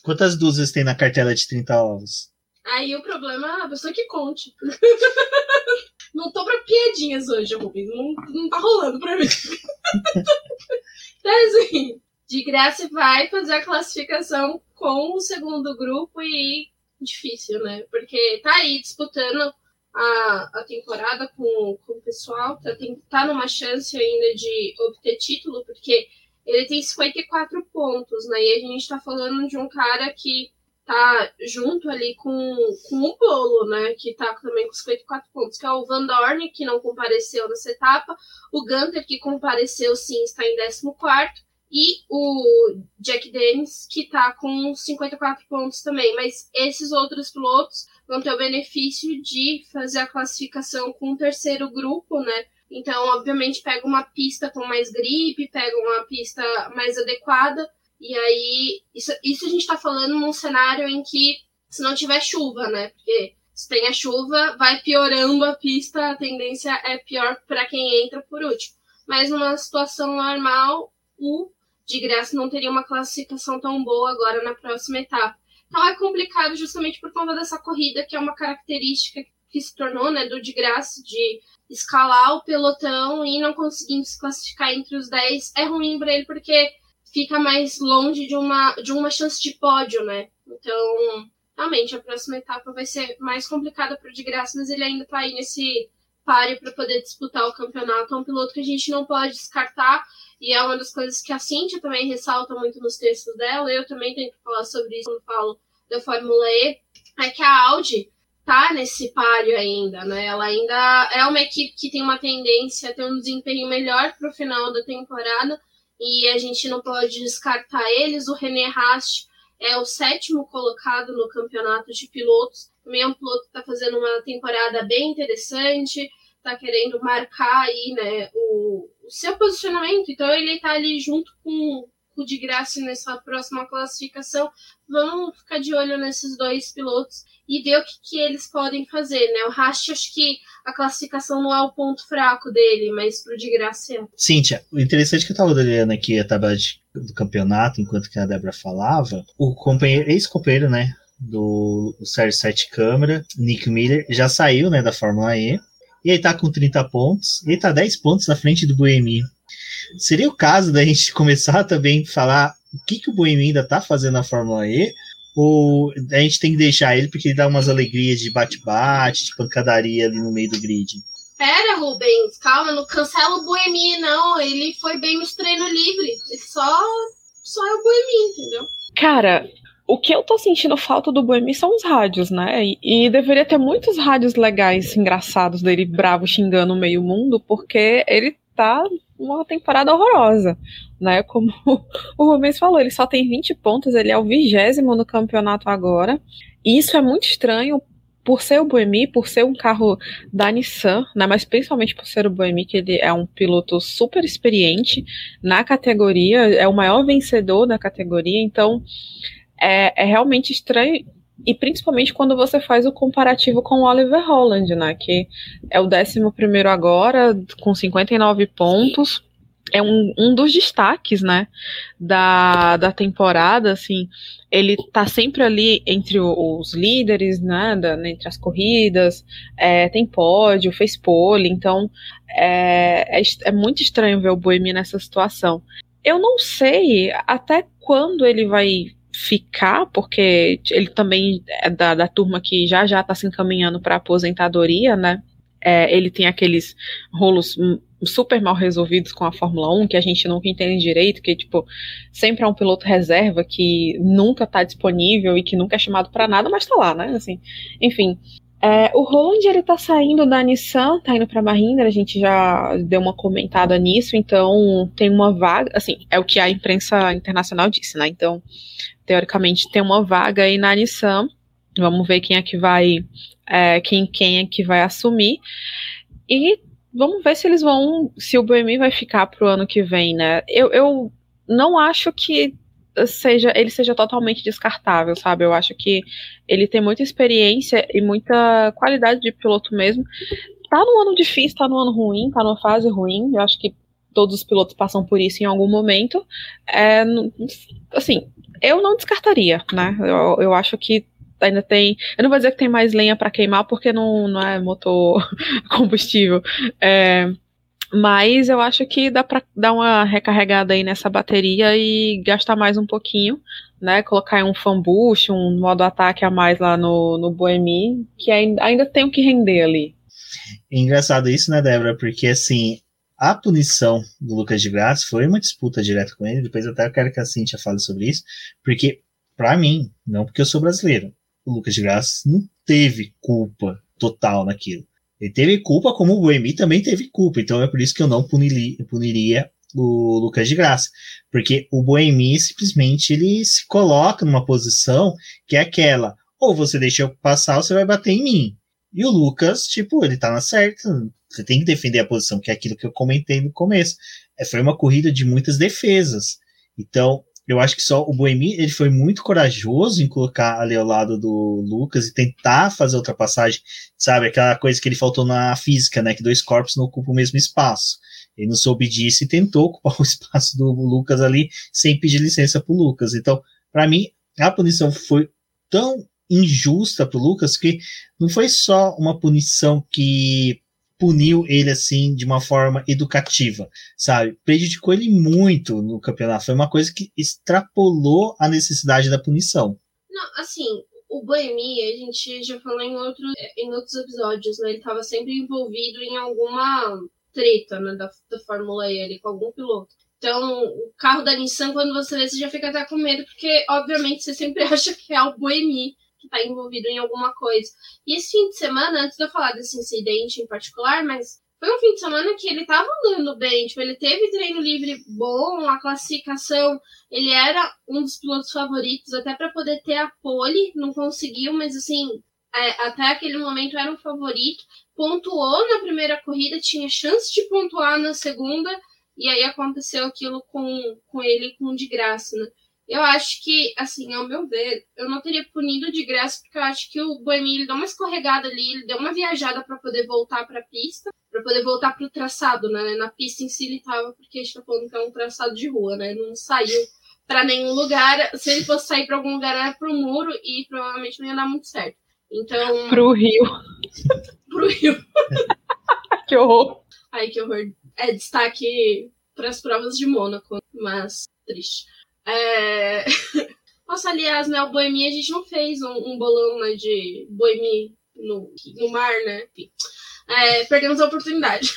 [SPEAKER 1] Quantas dúzias tem na cartela de 30 ovos?
[SPEAKER 2] Aí o problema é a pessoa que conte. Não tô pra piadinhas hoje, Rubens. Não, não tá rolando pra mim. então, assim, de graça vai fazer a classificação com o segundo grupo e difícil, né? Porque tá aí disputando a, a temporada com, com o pessoal, tá, tem, tá numa chance ainda de obter título, porque ele tem 54 pontos, né? E a gente tá falando de um cara que tá junto ali com, com o Bolo, né? Que tá também com 54 pontos, que é o Van Dorn, que não compareceu nessa etapa, o Gunter, que compareceu sim, está em 14, e o Jack Dennis, que tá com 54 pontos também. Mas esses outros pilotos vão ter o benefício de fazer a classificação com o terceiro grupo, né? Então, obviamente, pega uma pista com mais gripe, pega uma pista mais adequada e aí, isso, isso a gente está falando num cenário em que, se não tiver chuva, né? Porque se tem a chuva, vai piorando a pista, a tendência é pior para quem entra por último. Mas numa situação normal, o de graça não teria uma classificação tão boa agora na próxima etapa. Então é complicado justamente por conta dessa corrida, que é uma característica que se tornou, né, do de graça, de escalar o pelotão e não conseguindo se classificar entre os 10. É ruim para ele porque fica mais longe de uma, de uma chance de pódio, né? Então, realmente, a próxima etapa vai ser mais complicada para o de graça, mas ele ainda está aí nesse páreo para poder disputar o campeonato. É um piloto que a gente não pode descartar, e é uma das coisas que a Cintia também ressalta muito nos textos dela. Eu também tenho que falar sobre isso quando falo da Fórmula E é que a Audi tá nesse páreo ainda, né? Ela ainda é uma equipe que tem uma tendência a ter um desempenho melhor para o final da temporada e a gente não pode descartar eles. O René Rast é o sétimo colocado no campeonato de pilotos. Também é um piloto que está fazendo uma temporada bem interessante, está querendo marcar aí, né, o, o seu posicionamento. Então ele está ali junto com o de graça nessa próxima classificação. Vamos ficar de olho nesses dois pilotos e ver o que, que eles podem fazer, né? O Rast, acho que a classificação não é o ponto fraco dele, mas pro de graça é.
[SPEAKER 1] Cíntia, o interessante que eu tava olhando aqui a tabela do campeonato, enquanto que a Débora falava, o companheiro, ex-companheiro, né, do Série 7 Câmara, Nick Miller, já saiu, né, da Fórmula E, e ele tá com 30 pontos, ele tá 10 pontos na frente do Buemi. Seria o caso da gente começar também a falar o que, que o Buemi ainda tá fazendo na Fórmula E, ou a gente tem que deixar ele porque ele dá umas alegrias de bate-bate, de pancadaria ali no meio do grid?
[SPEAKER 2] Pera, Rubens, calma, não cancela o Boemi, não. Ele foi bem no treino livre. Ele só, só é o Boemi, entendeu?
[SPEAKER 3] Cara, o que eu tô sentindo falta do Boemi são os rádios, né? E, e, deveria ter muitos rádios legais, engraçados dele, bravo, xingando o meio mundo, porque ele tá uma temporada horrorosa, né? Como o Rubens falou, ele só tem 20 pontos, ele é o vigésimo no campeonato agora. E isso é muito estranho por ser o Boemi, por ser um carro da Nissan, né, mas principalmente por ser o Boemi, que ele é um piloto super experiente na categoria, é o maior vencedor da categoria, então é, é realmente estranho e principalmente quando você faz o comparativo com o Oliver Holland, né? Que é o 11 agora, com 59 pontos. É um, um dos destaques, né? Da, da temporada, assim. Ele tá sempre ali entre os líderes, né? Da, entre as corridas. É, tem pódio, fez pole. Então, é, é, é muito estranho ver o Boemi nessa situação. Eu não sei até quando ele vai ficar, porque ele também é da, da turma que já já está se encaminhando para aposentadoria, né? É, ele tem aqueles rolos super mal resolvidos com a Fórmula 1, que a gente nunca entende direito, que tipo, sempre é um piloto reserva que nunca está disponível e que nunca é chamado para nada, mas está lá, né? Assim, enfim, é, o Roland ele tá saindo da Nissan, tá indo pra Mahindra, a gente já deu uma comentada nisso, então tem uma vaga, assim, é o que a imprensa internacional disse, né? Então, teoricamente tem uma vaga aí na Nissan. Vamos ver quem é que vai, é, quem, quem é que vai assumir. E vamos ver se eles vão, se o BMI vai ficar pro ano que vem, né? Eu, eu não acho que seja ele seja totalmente descartável, sabe? Eu acho que ele tem muita experiência e muita qualidade de piloto mesmo. Tá no ano difícil, tá no ano ruim, tá numa fase ruim. Eu acho que todos os pilotos passam por isso em algum momento. É, assim, eu não descartaria, né? Eu, eu acho que ainda tem. Eu não vou dizer que tem mais lenha para queimar, porque não, não é motor combustível. É, mas eu acho que dá para dar uma recarregada aí nessa bateria e gastar mais um pouquinho, né? Colocar um fan boost, um modo ataque a mais lá no, no Boemi, que ainda, ainda tem o que render ali.
[SPEAKER 1] É engraçado isso, né, Débora? Porque assim, a punição do Lucas de Graça foi uma disputa direta com ele. Depois até eu quero que a Cintia fale sobre isso, porque para mim, não porque eu sou brasileiro, o Lucas de Graça não teve culpa total naquilo. Ele teve culpa, como o Boemi também teve culpa. Então é por isso que eu não puniria, o Lucas de Graça. Porque o Boemi simplesmente ele se coloca numa posição que é aquela: ou você deixa eu passar, ou você vai bater em mim. E o Lucas, tipo, ele tá na certa. Você tem que defender a posição, que é aquilo que eu comentei no começo. É, foi uma corrida de muitas defesas. Então, eu acho que só o Boemi ele foi muito corajoso em colocar ali ao lado do Lucas e tentar fazer ultrapassagem, sabe? Aquela coisa que ele faltou na física, né? Que dois corpos não ocupam o mesmo espaço. Ele não soube disso e tentou ocupar o espaço do Lucas ali sem pedir licença pro Lucas. Então, para mim, a punição foi tão injusta pro Lucas que não foi só uma punição que puniu ele assim de uma forma educativa, sabe? Prejudicou ele muito no campeonato. Foi uma coisa que extrapolou a necessidade da punição.
[SPEAKER 2] Não, assim, o Boemi, a gente já falou em, outro, em outros episódios, né? Ele estava sempre envolvido em alguma treta né, da, da Fórmula E ali com algum piloto. Então, o carro da Nissan, quando você vê, você já fica até com medo, porque, obviamente, você sempre acha que é o Boemi que está envolvido em alguma coisa. E esse fim de semana, antes de eu falar desse incidente em particular, mas foi um fim de semana que ele estava andando bem, tipo, ele teve treino livre bom, a classificação, ele era um dos pilotos favoritos, até para poder ter a pole, não conseguiu, mas assim, é, até aquele momento era um favorito, pontuou na primeira corrida, tinha chance de pontuar na segunda, e aí aconteceu aquilo com, com ele com de graça, né? Eu acho que, assim, ao meu ver, eu não teria punido de graça, porque eu acho que o Boemi ele deu uma escorregada ali, ele deu uma viajada para poder voltar para a pista, para poder voltar para o traçado, né? Na pista em si ele tava, porque a gente tá falando que é um traçado de rua, né? Não saiu para nenhum lugar. Se ele fosse sair para algum lugar, era pro muro e provavelmente não ia dar muito certo. Então.
[SPEAKER 3] Pro Rio.
[SPEAKER 2] pro Rio.
[SPEAKER 3] que horror.
[SPEAKER 2] Ai, que horror. É destaque para as provas de Mônaco, mas triste. É... Nossa, aliás, né, o Boemi, a gente não fez um, um bolão né, de Boemi no, no mar, né? É, perdemos a oportunidade.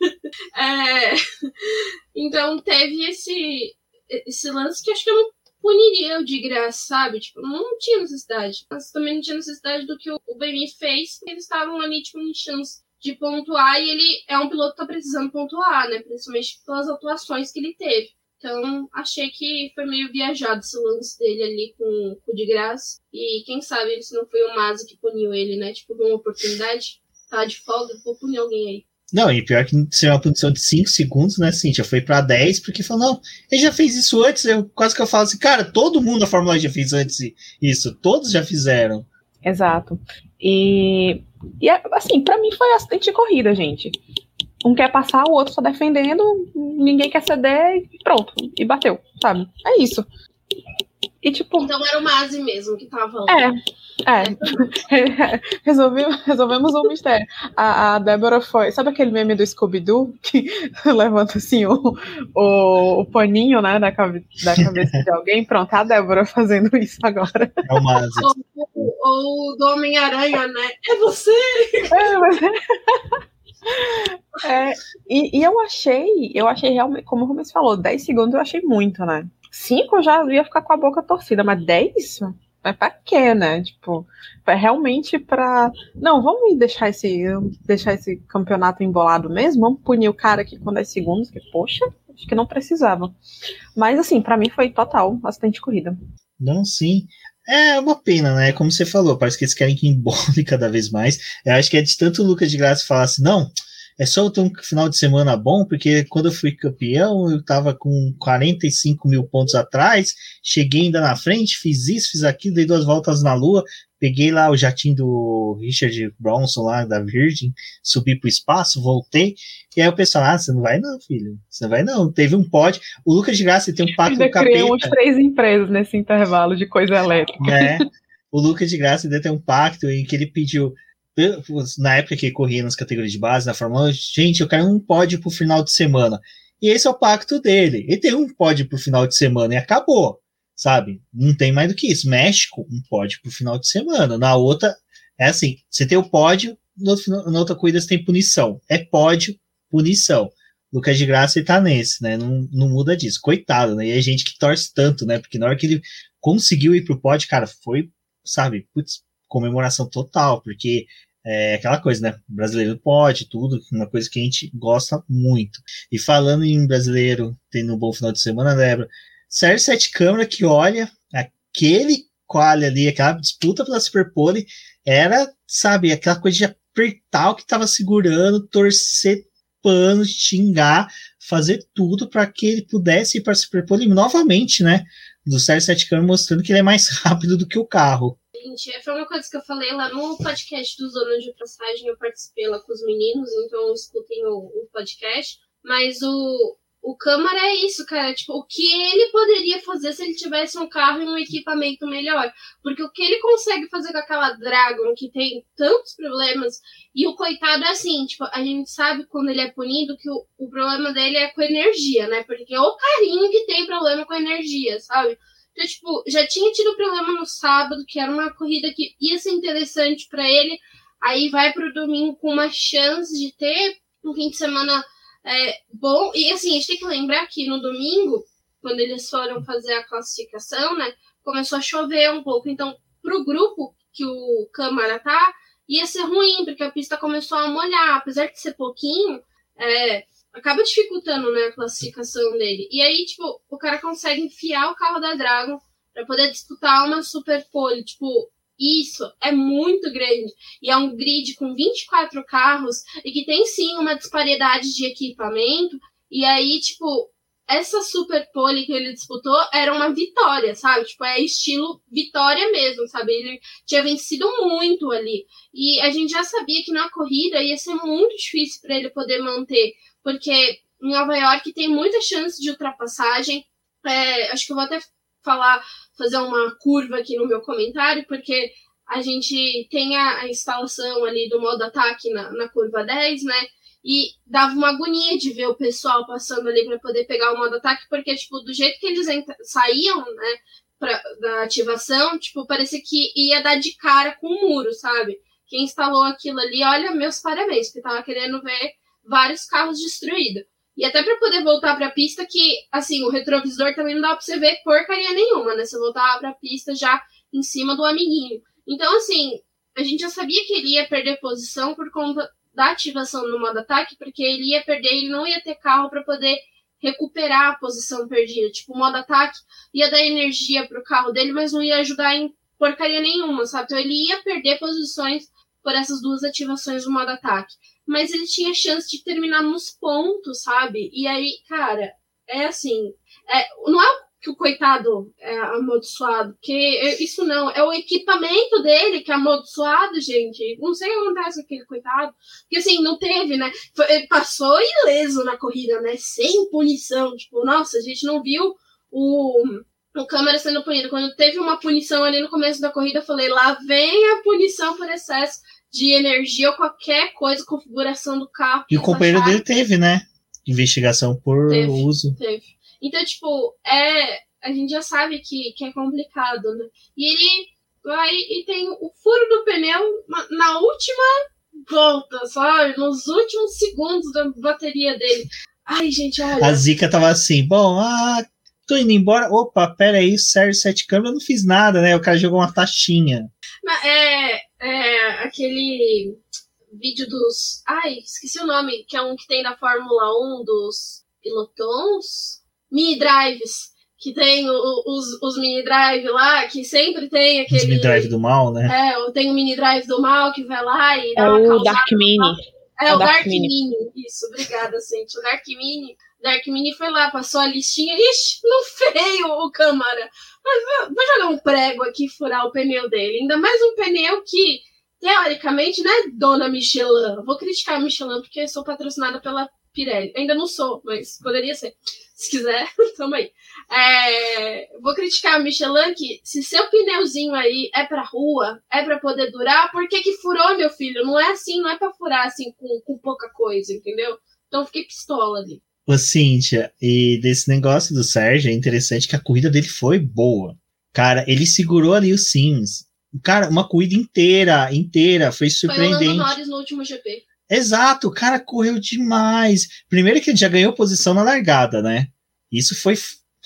[SPEAKER 2] é... Então teve esse, esse lance que acho que eu não puniria de graça, sabe? Tipo, não tinha necessidade. Mas também não tinha necessidade do que o, o Boemi fez. Eles estavam ali, tipo, em chance de pontuar e ele é um piloto que tá precisando pontuar, né? Principalmente pelas atuações que ele teve. Então, achei que foi meio viajado esse lance dele ali com, com o de graça. E quem sabe se não foi o Maza que puniu ele, né? Tipo, uma oportunidade. Tá de folga, vou punir alguém aí.
[SPEAKER 1] Não, e pior que ser uma punição de 5 segundos, né, Cintia? Foi para 10, porque falou, não, ele já fez isso antes. Eu quase que eu falo assim, cara, todo mundo na Fórmula 1 já fez antes isso. Todos já fizeram.
[SPEAKER 3] Exato. E, e assim, para mim foi acidente de corrida, gente. Um quer passar, o outro tá defendendo, ninguém quer ceder e pronto. E bateu, sabe? É isso. E tipo.
[SPEAKER 2] Então era o Mazi mesmo que tava
[SPEAKER 3] lá. É. É, resolvemos, resolvemos um mistério. A, a Débora foi. Sabe aquele meme do Scooby-Doo que levanta assim o, o, o, paninho né, da, cabe, da cabeça de alguém? Pronto, a Débora fazendo isso agora.
[SPEAKER 1] É o Mazi.
[SPEAKER 2] Ou, ou do Homem-Aranha, né? É você! É, mas...
[SPEAKER 3] É, e, e, eu achei, eu achei realmente, como o Rubens falou, 10 segundos eu achei muito, né? 5 eu já ia ficar com a boca torcida, mas 10? É pra quê, né? Tipo, é realmente pra. Não, vamos deixar esse, deixar esse campeonato embolado mesmo? Vamos punir o cara aqui com 10 segundos, que, poxa, acho que não precisava. Mas assim, para mim foi total bastante corrida.
[SPEAKER 1] Não, sim. É uma pena, né? Como você falou, parece que eles querem que embole cada vez mais. Eu acho que é de tanto o Lucas de Graça falar assim, não, é só eu ter um final de semana bom, porque quando eu fui campeão, eu tava com 45 mil pontos atrás, cheguei ainda na frente, fiz isso, fiz aquilo, dei duas voltas na lua, peguei lá o jatinho do Richard Bronson lá da Virgin, subi pro espaço, voltei, e aí o pessoal, ah, você não vai não, filho, você não vai não, teve um pódio, o Lucas de Graça tem um pacto
[SPEAKER 3] com o capeta. uns três empresas nesse intervalo de coisa elétrica.
[SPEAKER 1] Né? O Lucas de Graça ainda tem um pacto em que ele pediu, na época que corria nas categorias de base, na Fórmula 1, gente, eu quero um pódio pro final de semana. E esse é o pacto dele. Ele tem um pódio pro final de semana e acabou, sabe? Não tem mais do que isso. México, um pódio pro final de semana. Na outra, é assim, você tem o pódio, na outra corrida você tem punição. É pódio, punição. Lucas de Graça ele tá nesse, né? Não, não muda disso. Coitado, né? E a gente que torce tanto, né? Porque na hora que ele conseguiu ir pro pódio, cara, foi, sabe, putz, comemoração total, porque é aquela coisa, né? Brasileiro pode, tudo, uma coisa que a gente gosta muito. E falando em brasileiro tendo um bom final de semana, Débora, Sérgio Sete Câmara que olha, aquele quali ali, aquela disputa pela Superpole, era, sabe, aquela coisa de apertar o que tava segurando, torcer pano, xingar, fazer tudo para que ele pudesse ir para a Superpole novamente, né? Do Sérgio Sete Câmara mostrando que ele é mais rápido do que o carro
[SPEAKER 2] seguinte, foi uma coisa que eu falei lá no podcast do Zona de Passagem, eu participei lá com os meninos, então escutem o, o podcast. Mas o, o Câmara é isso, cara. Tipo, o que ele poderia fazer se ele tivesse um carro e um equipamento melhor? Porque o que ele consegue fazer com aquela Dragon, que tem tantos problemas, e o coitado é assim, tipo, a gente sabe quando ele é punido que o, o problema dele é com energia, né? Porque é o carinho que tem problema com energia, sabe? Então, tipo, já tinha tido problema no sábado, que era uma corrida que ia ser interessante para ele. Aí vai pro domingo com uma chance de ter um fim de semana é, bom. E assim, a gente tem que lembrar que no domingo, quando eles foram fazer a classificação, né? Começou a chover um pouco. Então, pro grupo que o Câmara tá, ia ser ruim, porque a pista começou a molhar. Apesar de ser pouquinho, é, acaba dificultando né, a classificação dele. E aí, tipo, o cara consegue enfiar o carro da Dragon para poder disputar uma Super Pole. Tipo, isso é muito grande. E é um grid com 24 carros e que tem sim uma disparidade de equipamento. E aí, tipo, essa Super Pole que ele disputou era uma vitória, sabe? Tipo, é estilo vitória mesmo, sabe? Ele tinha vencido muito ali. E a gente já sabia que na corrida ia ser muito difícil para ele poder manter, porque em Nova York tem muita chance de ultrapassagem. É, acho que eu vou até falar, fazer uma curva aqui no meu comentário, porque a gente tem a, a instalação ali do modo ataque na, na curva 10, né? E dava uma agonia de ver o pessoal passando ali para poder pegar o modo ataque, porque, tipo, do jeito que eles saíam, né, pra, da ativação, tipo, parecia que ia dar de cara com o muro, sabe? Quem instalou aquilo ali, olha, meus parabéns, porque tava querendo ver vários carros destruídos. E até para poder voltar para a pista, que, assim, o retrovisor também não dá para você ver porcaria nenhuma, né? Você voltava para a pista já em cima do amiguinho. Então, assim, a gente já sabia que ele ia perder posição por conta da ativação no modo ataque, porque ele ia perder, ele não ia ter carro para poder recuperar a posição perdida. Tipo, o modo ataque ia dar energia pro carro dele, mas não ia ajudar em porcaria nenhuma, sabe? Então ele ia perder posições por essas duas ativações do modo ataque. Mas ele tinha chance de terminar nos pontos, sabe? E aí, cara, é assim. É, não é que o coitado é amaldiçoado, porque isso não, é o equipamento dele que é amaldiçoado, gente. Não sei o que acontece com aquele coitado, porque assim, não teve, né? Ele passou ileso na corrida, né? Sem punição. Tipo, nossa, a gente não viu o, o câmera sendo punido. Quando teve uma punição ali no começo da corrida, eu falei, lá vem a punição por excesso de energia ou qualquer coisa, configuração do carro.
[SPEAKER 1] E o companheiro dele teve, né? Investigação por
[SPEAKER 2] teve,
[SPEAKER 1] uso.
[SPEAKER 2] Teve. Então, tipo, é, a gente já sabe que, que é complicado, né? E ele vai e tem o furo do pneu na última volta, sabe? Nos últimos segundos da bateria dele. Ai, gente, olha.
[SPEAKER 1] A Zika tava assim, bom, ah, tô indo embora. Opa, pera aí, Sérgio Sete Câmara, eu não fiz nada, né? O cara jogou uma taxinha.
[SPEAKER 2] É, é aquele vídeo dos. Ai, esqueci o nome, que é um que tem da Fórmula 1 dos pilotons mini drives, que tem o, os, os mini drive lá, que sempre tem aquele. Os
[SPEAKER 1] mini drive do mal, né?
[SPEAKER 2] É, tem o mini drive do mal que vai lá e
[SPEAKER 3] dá é uma o Dark Mini.
[SPEAKER 2] É, é, o Dark, Dark Mini. Mini. Isso, obrigada, gente. O Dark Mini. Dark Mini foi lá, passou a listinha. Ixi, não feio o câmara. Mas vou jogar um prego aqui furar o pneu dele. Ainda mais um pneu que, teoricamente, não é dona Michelin. Vou criticar a Michelin porque sou patrocinada pela Pirelli. Ainda não sou, mas poderia ser. Se quiser, tamo aí. É, vou criticar a Michelin que se seu pneuzinho aí é pra rua, é pra poder durar, por que que furou, meu filho? Não é assim, não é pra furar assim com, com pouca coisa, entendeu? Então fiquei pistola ali.
[SPEAKER 1] Ô, Cíntia, e desse negócio do Sérgio, é interessante que a corrida dele foi boa. Cara, ele segurou ali o Sims. Cara, uma corrida inteira, inteira, foi surpreendente. Foi o
[SPEAKER 2] Norris no último GP.
[SPEAKER 1] Exato, o cara correu demais. Primeiro que ele já ganhou posição na largada, né? Isso foi,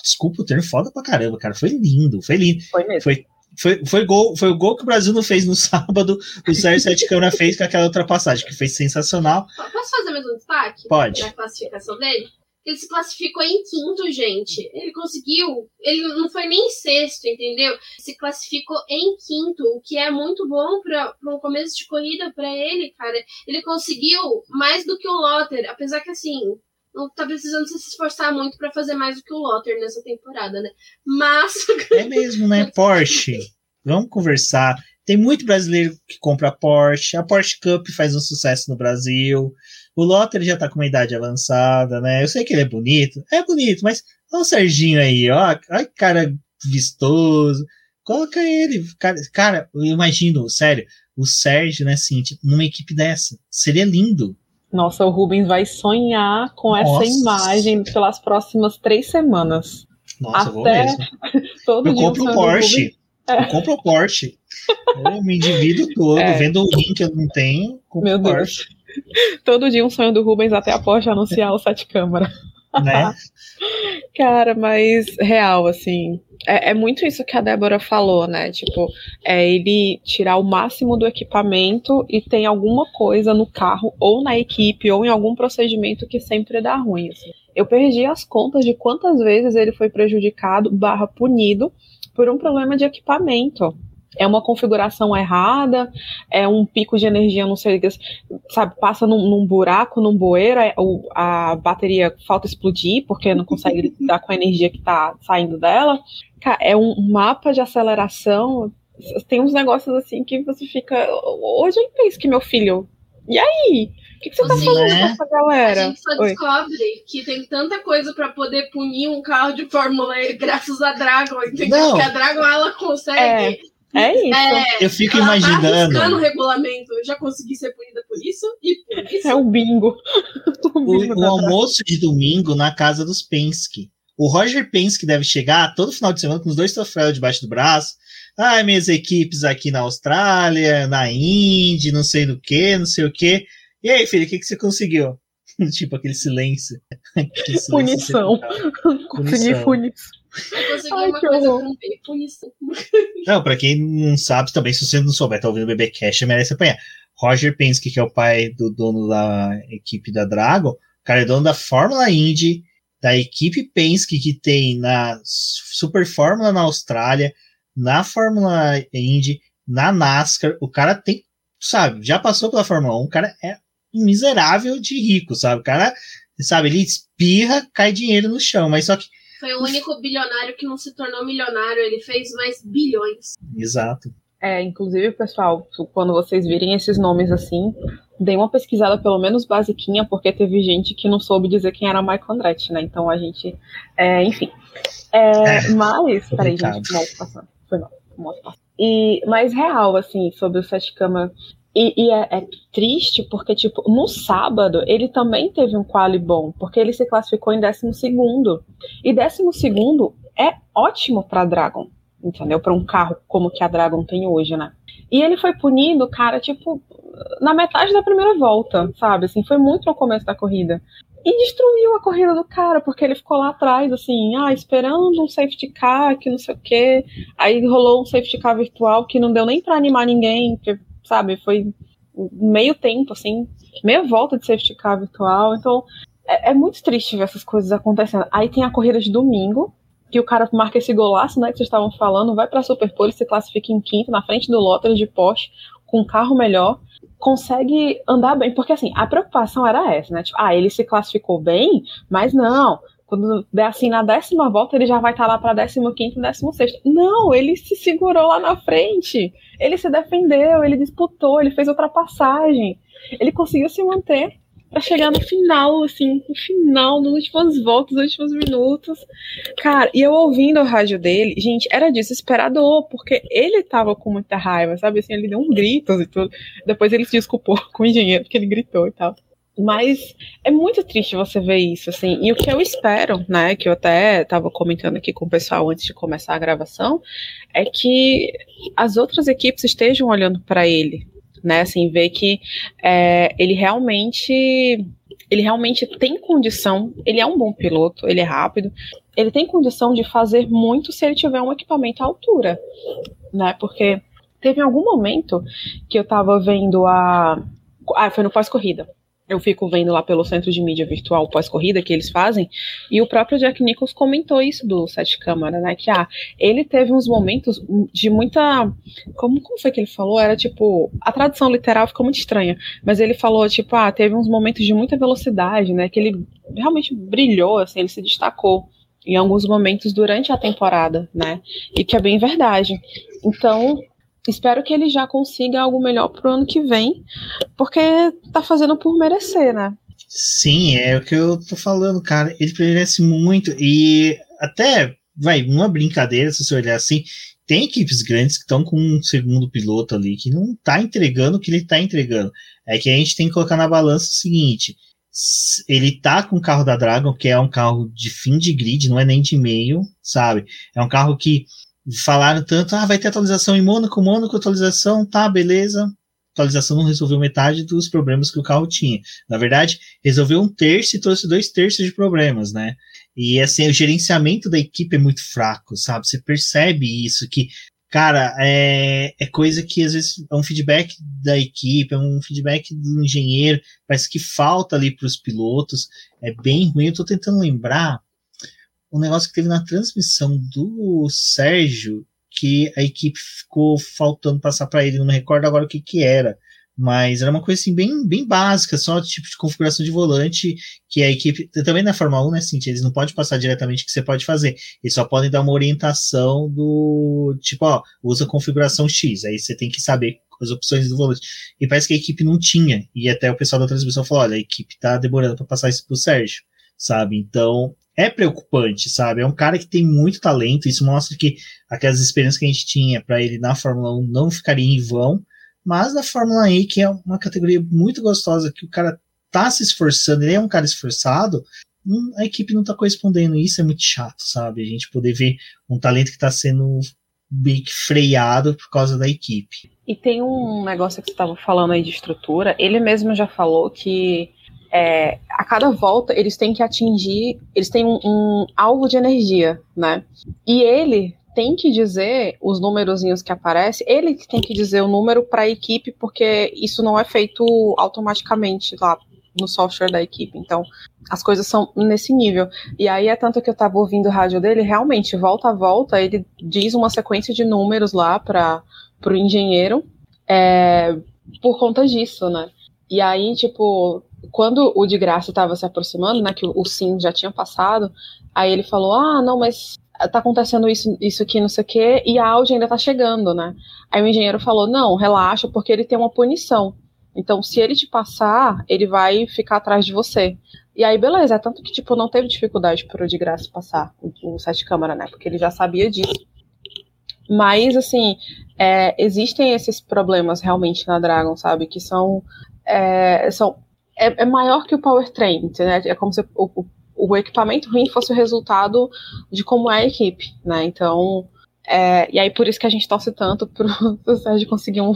[SPEAKER 1] desculpa o termo, foda pra caramba, cara. Foi lindo, foi lindo.
[SPEAKER 3] Foi mesmo.
[SPEAKER 1] Foi, foi, foi, gol, foi o gol que o Brasil não fez no sábado, o Sérgio Sete Câmara fez com aquela ultrapassagem, que foi sensacional.
[SPEAKER 2] Posso fazer mais um destaque?
[SPEAKER 1] Pode.
[SPEAKER 2] Na classificação dele? Ele se classificou em quinto, gente. Ele conseguiu. Ele não foi nem sexto, entendeu? Se classificou em quinto, o que é muito bom para um começo de corrida para ele, cara. Ele conseguiu mais do que o Lotter, apesar que assim. Não tá precisando se esforçar muito para fazer mais do que o Lotter nessa temporada, né? Mas.
[SPEAKER 1] É mesmo, né? Porsche. Vamos conversar. Tem muito brasileiro que compra Porsche. A Porsche Cup faz um sucesso no Brasil. O Lotter já tá com uma idade avançada, né? Eu sei que ele é bonito. É bonito, mas olha o Serginho aí, ó. Olha que cara vistoso. Coloca ele. Cara, cara, eu imagino, sério, o Sérgio, né, Cintia, numa equipe dessa. Seria lindo.
[SPEAKER 3] Nossa, o Rubens vai sonhar com Nossa. essa imagem pelas próximas três semanas.
[SPEAKER 1] Nossa, Até eu vou mesmo. Todo eu compro um Porsche. É. Eu compro o Porsche. eu me endivido todo, é. vendo rim que eu não tenho.
[SPEAKER 3] Meu Deus. Todo dia um sonho do Rubens até a Porsche anunciar o sete câmara. Né? Cara, mas real, assim. É, é, muito isso que a Débora falou, né? Tipo, é ele tirar o máximo do equipamento e tem alguma coisa no carro, ou na equipe, ou em algum procedimento que sempre dá ruim. Assim. Eu perdi as contas de quantas vezes ele foi prejudicado barra punido por um problema de equipamento é uma configuração errada, é um pico de energia, não sei, sabe, passa num, num buraco, num bueiro, é, a bateria falta explodir porque não consegue lidar com a energia que está saindo dela. É um mapa de aceleração, tem uns negócios assim que você fica. Hoje eu penso que meu filho. E aí? O que, que você tá assim, fazendo né? com essa galera?
[SPEAKER 2] A gente só Oi. descobre que tem tanta coisa para poder punir um carro de Fórmula E graças a Dragon, entendeu? Não. Que a Dragon ela consegue. É
[SPEAKER 3] é isso. É,
[SPEAKER 1] eu fico ela tá imaginando.
[SPEAKER 2] Tá o regulamento. Eu já consegui ser punida por isso e por isso.
[SPEAKER 3] É o bingo.
[SPEAKER 1] o, bingo o, o almoço de domingo na casa dos Penske. O Roger Penske deve chegar todo final de semana com os dois troféus debaixo do braço. Ah, minhas equipes aqui na Austrália, na Indy, não sei do que, não sei o que. E aí, filho, o que, que você conseguiu? tipo aquele silêncio.
[SPEAKER 3] aquele silêncio punição. Consegui punição.
[SPEAKER 2] Eu consegui Ai, uma coisa com.
[SPEAKER 1] Não, pra quem não sabe também, se você não souber, tá ouvindo o Bebê Cash, merece apanhar. Roger Penske, que é o pai do dono da equipe da Dragon, o cara é dono da Fórmula Indy, da equipe Penske que tem na Super Fórmula na Austrália, na Fórmula Indy, na NASCAR. O cara tem, sabe, já passou pela Fórmula 1, o cara é miserável de rico, sabe? O cara, sabe, ele espirra, cai dinheiro no chão, mas só que
[SPEAKER 2] foi o único bilionário que não se tornou milionário, ele fez mais bilhões.
[SPEAKER 1] Exato.
[SPEAKER 3] É, inclusive, pessoal, quando vocês virem esses nomes assim, dê uma pesquisada pelo menos basiquinha, porque teve gente que não soube dizer quem era Michael Andretti, né? Então a gente. É, enfim. É, é, mas. Peraí, gente, moto passando. Foi mal. Moto passando. E, mas real, assim, sobre o Sete Câmara e, e é, é, triste porque, tipo, no sábado ele também teve um quali bom, porque ele se classificou em 12 segundo. E 12 segundo é ótimo para Dragon, entendeu? Para um carro como que a Dragon tem hoje, né? E ele foi punido, cara, tipo, na metade da primeira volta, sabe? Assim, foi muito no começo da corrida. E destruiu a corrida do cara, porque ele ficou lá atrás, assim, ah, esperando um safety car, que não sei o quê. Aí rolou um safety car virtual que não deu nem para animar ninguém, porque sabe? Foi meio tempo, assim, meia volta de safety car virtual. Então, é, é, muito triste ver essas coisas acontecendo. Aí tem a corrida de domingo, que o cara marca esse golaço, né, que vocês estavam falando, vai pra Superpole, se classifica em quinto, na frente do Lotus de Porsche, com um carro melhor, consegue andar bem, porque assim, a preocupação era essa, né, tipo, ah, ele se classificou bem, mas não, quando der assim na décima volta, ele já vai estar tá lá para décimo quinto, décimo sexto. Não, ele se segurou lá na frente. Ele se defendeu, ele disputou, ele fez ultrapassagem. Ele conseguiu se manter para chegar no final, assim, no final, nas últimas voltas, nos últimos minutos. Cara, e eu ouvindo o rádio dele, gente, era desesperador, porque ele tava com muita raiva, sabe? Assim, ele deu um grito e tudo. Depois ele se desculpou com o engenheiro, porque ele gritou e tal. Mas é muito triste você ver isso, assim. E o que eu espero, né, que eu até estava comentando aqui com o pessoal antes de começar a gravação, é que as outras equipes estejam olhando para ele, né, assim, ver que é, ele realmente ele realmente tem condição, ele é um bom piloto, ele é rápido, ele tem condição de fazer muito se ele tiver um equipamento à altura, né? Porque teve algum momento que eu estava vendo a ah, foi no pós-corrida eu fico vendo lá pelo centro de mídia virtual pós-corrida que eles fazem, e o próprio Jack Nichols comentou isso do Sete Câmara, né? Que ah, ele teve uns momentos de muita. Como, como foi que ele falou? Era tipo. A tradução literal ficou muito estranha, mas ele falou, tipo, ah, teve uns momentos de muita velocidade, né? Que ele realmente brilhou, assim, ele se destacou em alguns momentos durante a temporada, né? E que é bem verdade. Então, espero que ele já consiga algo melhor pro ano que vem, porque tá fazendo por merecer, né?
[SPEAKER 1] Sim, é o que eu tô falando, cara. Ele merece muito e até, vai, uma brincadeira, se você olhar assim, tem equipes grandes que estão com um segundo piloto ali que não tá entregando o que ele tá entregando. É que a gente tem que colocar na balança o seguinte: ele tá com o carro da Dragon, que é um carro de fim de grid, não é nem de meio, sabe? É um carro que falaram tanto, ah, vai ter atualização em Mônaco, Mônaco, atualização, tá, beleza. atualização não resolveu metade dos problemas que o carro tinha. Na verdade, resolveu um terço e trouxe dois terços de problemas, né? E assim, o gerenciamento da equipe é muito fraco, sabe? Você percebe isso, que, cara, é, é coisa que às vezes é um feedback da equipe, é um feedback do engenheiro, parece que falta ali para os pilotos, é bem ruim. Eu tô tentando lembrar um negócio que teve na transmissão do Sérgio, que a equipe ficou faltando passar para ele, não me recordo agora o que que era, mas era uma coisa assim bem, bem básica, só tipo de configuração de volante, que a equipe, também na Fórmula 1, né, Cintia, eles não podem passar diretamente o que você pode fazer, eles só podem dar uma orientação do, tipo, ó, usa configuração X, aí você tem que saber as opções do volante. E parece que a equipe não tinha, e até o pessoal da transmissão falou, olha, a equipe tá demorando para passar isso pro Sérgio, sabe? Então, é preocupante, sabe? É um cara que tem muito talento, isso mostra que aquelas experiências que a gente tinha para ele na Fórmula 1 não ficariam em vão, mas na Fórmula E, que é uma categoria muito gostosa, que o cara tá se esforçando, ele é um cara esforçado, hum, a equipe não tá correspondendo, isso é muito chato, sabe? A gente poder ver um talento que tá sendo bem freado por causa da equipe.
[SPEAKER 3] E tem um negócio que você estava falando aí de estrutura, ele mesmo já falou que é, a cada volta eles têm que atingir, eles têm um, um, alvo de energia, né? E ele tem que dizer os númerozinhos que aparecem, ele tem que dizer o número para a equipe, porque isso não é feito automaticamente lá no software da equipe. Então, as coisas são nesse nível. E aí é tanto que eu estava ouvindo o rádio dele, realmente, volta a volta, ele diz uma sequência de números lá para o engenheiro é, por conta disso, né? E aí, tipo, quando o de graça estava se aproximando, né, que o, sim já tinha passado, aí ele falou: "Ah, não, mas tá acontecendo isso, isso aqui, não sei o quê, e a Audi ainda tá chegando, né?" Aí o engenheiro falou: "Não, relaxa, porque ele tem uma punição. Então, se ele te passar, ele vai ficar atrás de você." E aí, beleza, é tanto que, tipo, não teve dificuldade pro de graça passar o, o sete câmara, né? Porque ele já sabia disso. Mas, assim, é, existem esses problemas realmente na Dragon, sabe? Que são, é, são é, é maior que o powertrain, né? É como se o, o, o, equipamento ruim fosse o resultado de como é a equipe, né? Então, é, e aí por isso que a gente torce tanto pro, pro Sérgio conseguir um,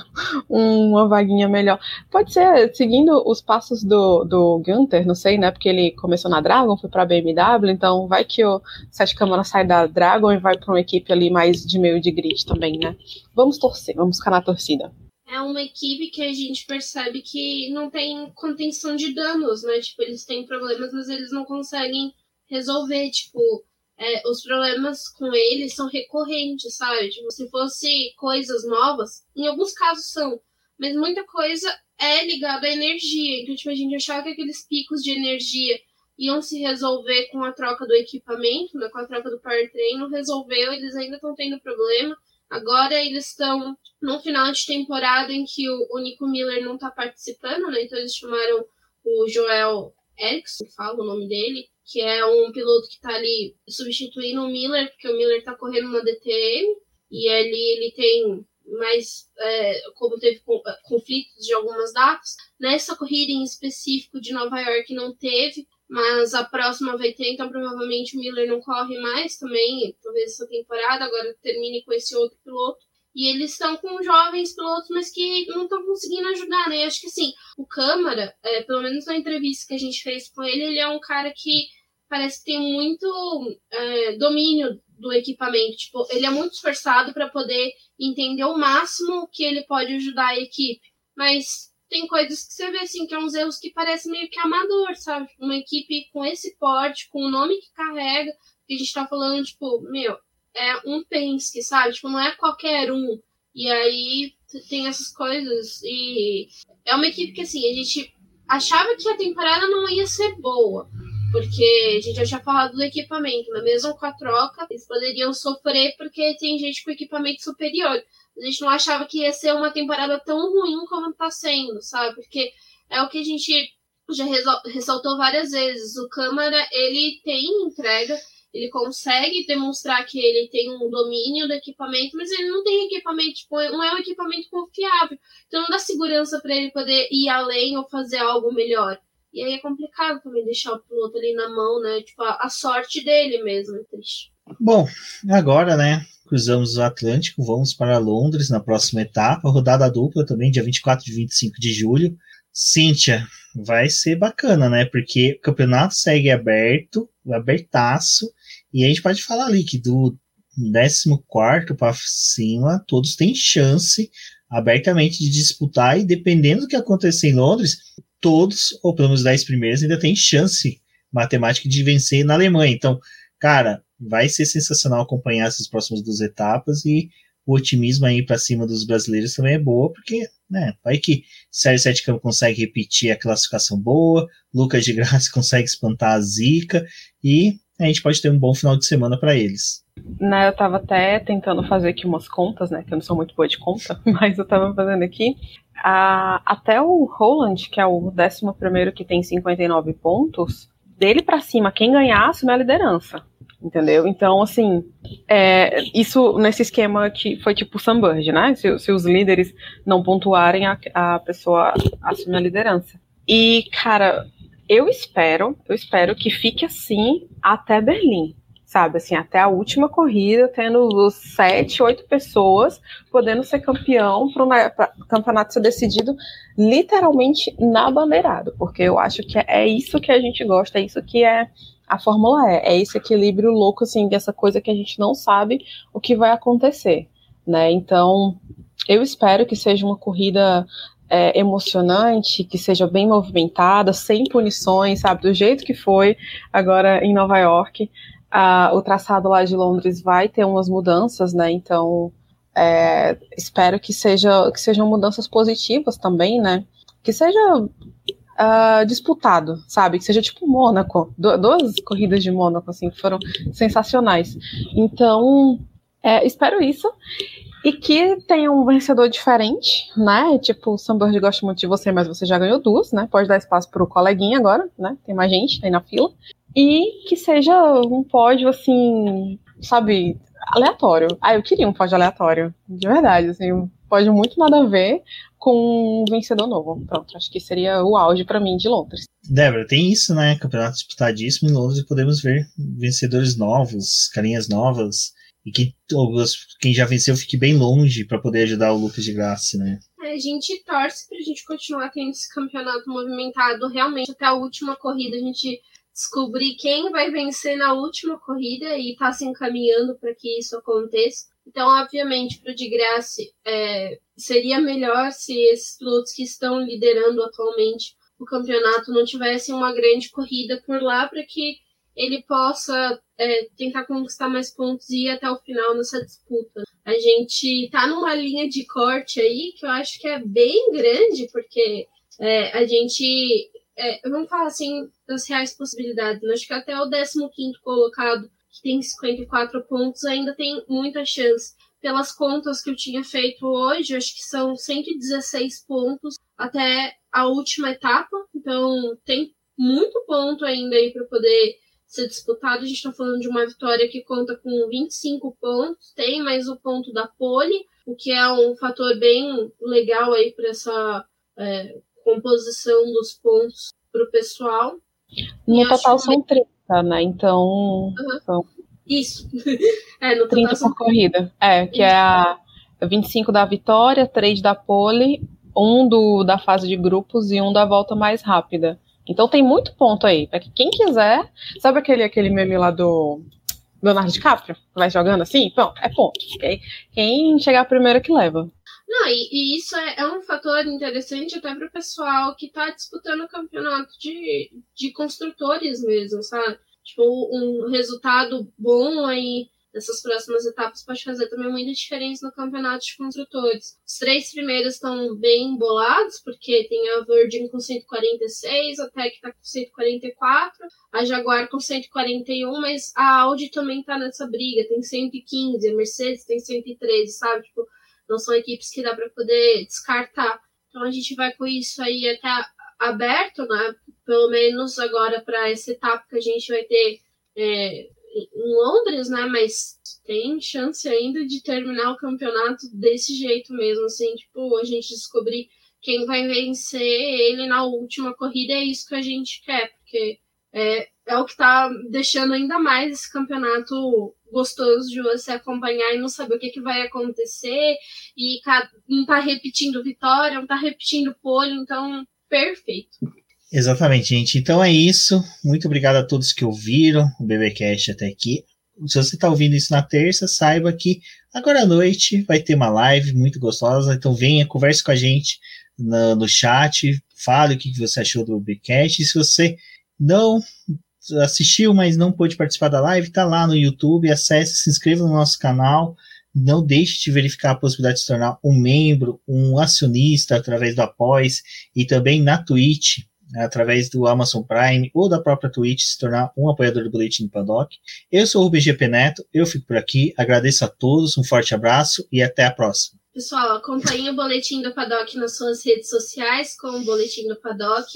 [SPEAKER 3] uma vaguinha melhor. Pode ser seguindo os passos do, do Gunther, não sei, né? Porque ele começou na Dragon, foi pra BMW, então vai que o Sete Câmara sai da Dragon e vai para uma equipe ali mais de meio de grid também, né? Vamos torcer, vamos ficar na torcida
[SPEAKER 2] é uma equipe que a gente percebe que não tem contenção de danos, né? Tipo, eles têm problemas, mas eles não conseguem resolver. Tipo, é, os problemas com eles são recorrentes, sabe? Tipo, se fosse coisas novas, em alguns casos são, mas muita coisa é ligada à energia. Então, tipo, a gente achava que aqueles picos de energia iam se resolver com a troca do equipamento, né, com a troca do powertrain, não resolveu, eles ainda estão tendo problema. Agora eles estão no final de temporada em que o, o Nico Miller não está participando, né? Então eles chamaram o Joel Erickson, fala o nome dele, que é um piloto que está ali substituindo o Miller, porque o Miller está correndo uma DTM e ali ele tem mais, é, como teve conflitos de algumas datas. Nessa corrida em específico de Nova York não teve, mas a próxima vai ter, então provavelmente o Miller não corre mais também, talvez essa temporada, agora termine com esse outro piloto. E eles estão com jovens pilotos, mas que não estão conseguindo ajudar, né? Acho que assim, o Câmara, é, pelo menos na entrevista que a gente fez com ele, ele é um cara que parece que tem muito é, domínio do equipamento. Tipo, ele é muito esforçado para poder entender o máximo que ele pode ajudar a equipe. Mas tem coisas que você vê assim, que é uns erros que parecem meio que amador, sabe? Uma equipe com esse porte, com o nome que carrega, que a gente tá falando, tipo, meu, é um Penske, sabe? Tipo, não é qualquer um. E aí tem essas coisas. E é uma equipe que, assim, a gente achava que a temporada não ia ser boa. Porque a gente já tinha falado do equipamento, mas mesmo com a troca, eles poderiam sofrer porque tem gente com equipamento superior a gente não achava que ia ser uma temporada tão ruim como está sendo, sabe? Porque é o que a gente já ressaltou várias vezes. O Câmara, ele tem entrega, ele consegue demonstrar que ele tem um domínio do equipamento, mas ele não tem equipamento, tipo, não é um equipamento confiável. Então não dá segurança para ele poder ir além ou fazer algo melhor. E aí é complicado também deixar o piloto ali na mão, né? Tipo, a, a sorte dele mesmo, é triste.
[SPEAKER 1] Bom, agora, né? cruzamos o Atlântico, vamos para Londres na próxima etapa, rodada dupla também, dia 24 e 25 de julho. Cíntia, vai ser bacana, né? Porque o campeonato segue aberto, abertaço, e a gente pode falar ali que do 14 para cima, todos têm chance abertamente de disputar, e dependendo do que acontecer em Londres, todos, ou pelo menos 10 primeiros, ainda têm chance matemática de vencer na Alemanha. Então, cara, vai ser sensacional acompanhar essas próximas duas etapas e o otimismo aí para cima dos brasileiros também é boa, porque, né, vai que Sérgio Sete Campo consegue repetir a classificação boa, Lucas de Graça consegue espantar a zica e a gente pode ter um bom final de semana para eles.
[SPEAKER 3] Né, eu tava até tentando fazer aqui umas contas, né, que eu não sou muito boa de conta, mas eu tava fazendo aqui. Ah, até o Roland, que é o 11 primeiro que tem 59 pontos, dele para cima, quem ganhar assume a liderança entendeu? Então, assim, é, isso nesse esquema que foi tipo Sunbird, né? Se, se os líderes não pontuarem, a, a pessoa assume a liderança. E, cara, eu espero, eu espero que fique assim até Berlim, sabe? Assim, até a última corrida, tendo sete, oito pessoas podendo ser campeão para o campeonato ser decidido literalmente na bandeirada, porque eu acho que é isso que a gente gosta, é isso que é a Fórmula é. É esse equilíbrio louco, assim, dessa coisa que a gente não sabe o que vai acontecer, né? Então, eu espero que seja uma corrida é, emocionante, que seja bem movimentada, sem punições, sabe? Do jeito que foi agora em Nova York. Ah, o traçado lá de Londres vai ter umas mudanças, né? Então, é, espero que, seja, que sejam mudanças positivas também, né? Que seja uh, disputado, sabe? Que seja tipo Mônaco, duas corridas de Mônaco, assim, foram sensacionais. Então, é, espero isso. E que tenha um vencedor diferente, né? Tipo, o Sunbird gosta muito de você, mas você já ganhou duas, né? Pode dar espaço pro coleguinha agora, né? Tem mais gente aí na fila. E que seja um pódio, assim, sabe, aleatório. Ah, eu queria um pódio aleatório, de verdade, assim, um pódio muito nada a ver, com um vencedor novo. Pronto, acho que seria o auge para mim de Londres.
[SPEAKER 1] Débora, tem isso, né? Campeonato disputadíssimo em Londres podemos ver vencedores novos, carinhas novas, e que quem já venceu fique bem longe para poder ajudar o Lucas de Graça, né?
[SPEAKER 2] É, a gente torce para a gente continuar tendo esse campeonato movimentado realmente até a última corrida, a gente descobrir quem vai vencer na última corrida e tá se encaminhando para que isso aconteça. Então, obviamente, para o de graça, é, seria melhor se esses pilotos que estão liderando atualmente o campeonato não tivessem uma grande corrida por lá para que ele possa é, tentar conquistar mais pontos e ir até o final nessa disputa. A gente tá numa linha de corte aí que eu acho que é bem grande, porque é, a gente. É, vamos falar assim das reais possibilidades. Né? Acho que até o 15 colocado que tem 54 pontos, ainda tem muita chance. Pelas contas que eu tinha feito hoje, acho que são 116 pontos até a última etapa, então tem muito ponto ainda aí para poder ser disputado. A gente está falando de uma vitória que conta com 25 pontos, tem mais o ponto da pole, o que é um fator bem legal aí para essa é, composição dos pontos para o pessoal.
[SPEAKER 3] No total são 30 né? Então, uhum. são
[SPEAKER 2] isso. é, no
[SPEAKER 3] 30 por corrida. É, que é a 25 da vitória, 3 da pole, um do, da fase de grupos e um da volta mais rápida. Então tem muito ponto aí. Para que quem quiser. Sabe aquele, aquele meme lá do Leonardo DiCaprio? Vai jogando assim? Pronto, é ponto. Okay? Quem chegar primeiro que leva.
[SPEAKER 2] Não, e, e isso é, é, um fator interessante até para o pessoal que está disputando o campeonato de, de construtores mesmo, sabe? Tipo, um resultado bom aí nessas próximas etapas pode fazer também muita diferença no campeonato de construtores. Os três primeiros estão bem embolados, porque tem a Virgin com 146, a Tech tá com 144, a Jaguar com 141, mas a Audi também tá nessa briga, tem 115, a Mercedes tem 113, sabe? Tipo, não são equipes que dá para poder descartar. Então a gente vai com isso aí até aberto, né? Pelo menos agora para essa etapa que a gente vai ter é, em Londres, né? Mas tem chance ainda de terminar o campeonato desse jeito mesmo, assim, tipo, a gente descobrir quem vai vencer ele na última corrida, é isso que a gente quer, porque é, é o que tá deixando ainda mais esse campeonato gostoso de você acompanhar e não saber o que, que vai acontecer, e não tá repetindo vitória, não tá repetindo pole, então perfeito.
[SPEAKER 1] Exatamente, gente. Então é isso. Muito obrigado a todos que ouviram o BBcast até aqui. Se você está ouvindo isso na terça, saiba que agora à noite vai ter uma live muito gostosa. Então venha, converse com a gente no, no chat, fale o que você achou do BBcast. E se você não assistiu, mas não pôde participar da live, está lá no YouTube. Acesse, se inscreva no nosso canal. Não deixe de verificar a possibilidade de se tornar um membro, um acionista através do Após e também na Twitch através do Amazon Prime ou da própria Twitch, se tornar um apoiador do Boletim do Paddock. Eu sou o BGP Neto, eu fico por aqui, agradeço a todos, um forte abraço e até a próxima.
[SPEAKER 2] Pessoal, acompanhe o Boletim do Paddock nas suas redes sociais, com o Boletim do Paddock,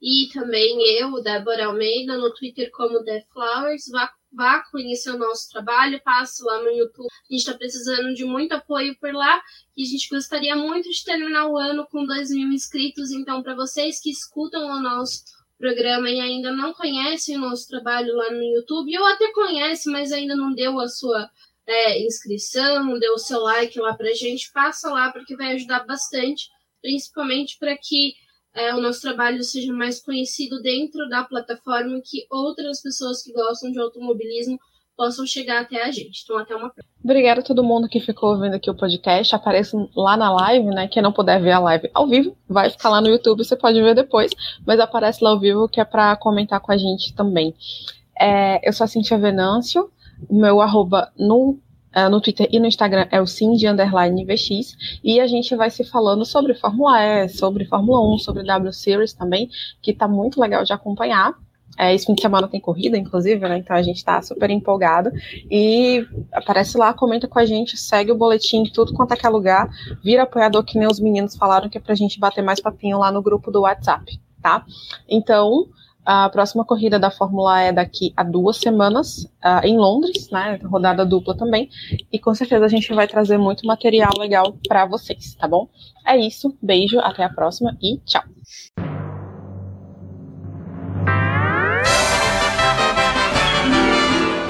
[SPEAKER 2] e também eu, Débora Almeida, no Twitter como The Flowers. Vá vá conhecer o nosso trabalho, passe lá no YouTube. A gente está precisando de muito apoio por lá e a gente gostaria muito de terminar o ano com 2 mil inscritos. Então, para vocês que escutam o nosso programa e ainda não conhecem o nosso trabalho lá no YouTube, ou até conhece, mas ainda não deu a sua é, inscrição, não deu o seu like lá para a gente, passa lá porque vai ajudar bastante, principalmente para que é, o nosso trabalho seja mais conhecido dentro da plataforma que outras pessoas que gostam de automobilismo possam chegar até a gente. Então, até uma próxima.
[SPEAKER 3] Obrigada a todo mundo que ficou ouvindo aqui o podcast. Apareça lá na live, né? Quem não puder ver a live ao vivo, vai ficar lá no YouTube, você pode ver depois, mas aparece lá ao vivo que é para comentar com a gente também. É, eu sou a Cintia Venâncio, meu arroba no Uh, no Twitter e no Instagram é o de underline VX, e a gente vai se falando sobre Fórmula E, sobre Fórmula 1, sobre W Series também, que tá muito legal de acompanhar. É, esse fim de semana tem corrida, inclusive, né? Então a gente tá super empolgado. E aparece lá, comenta com a gente, segue o boletim, tudo quanto é que é lugar, vira apoiador, que nem os meninos falaram, que é pra gente bater mais papinho lá no grupo do WhatsApp, tá? Então, a próxima corrida da Fórmula é daqui a duas semanas, uh, em Londres, né? Rodada dupla também. E com certeza a gente vai trazer muito material legal para vocês, tá bom? É isso, beijo, até a próxima e tchau!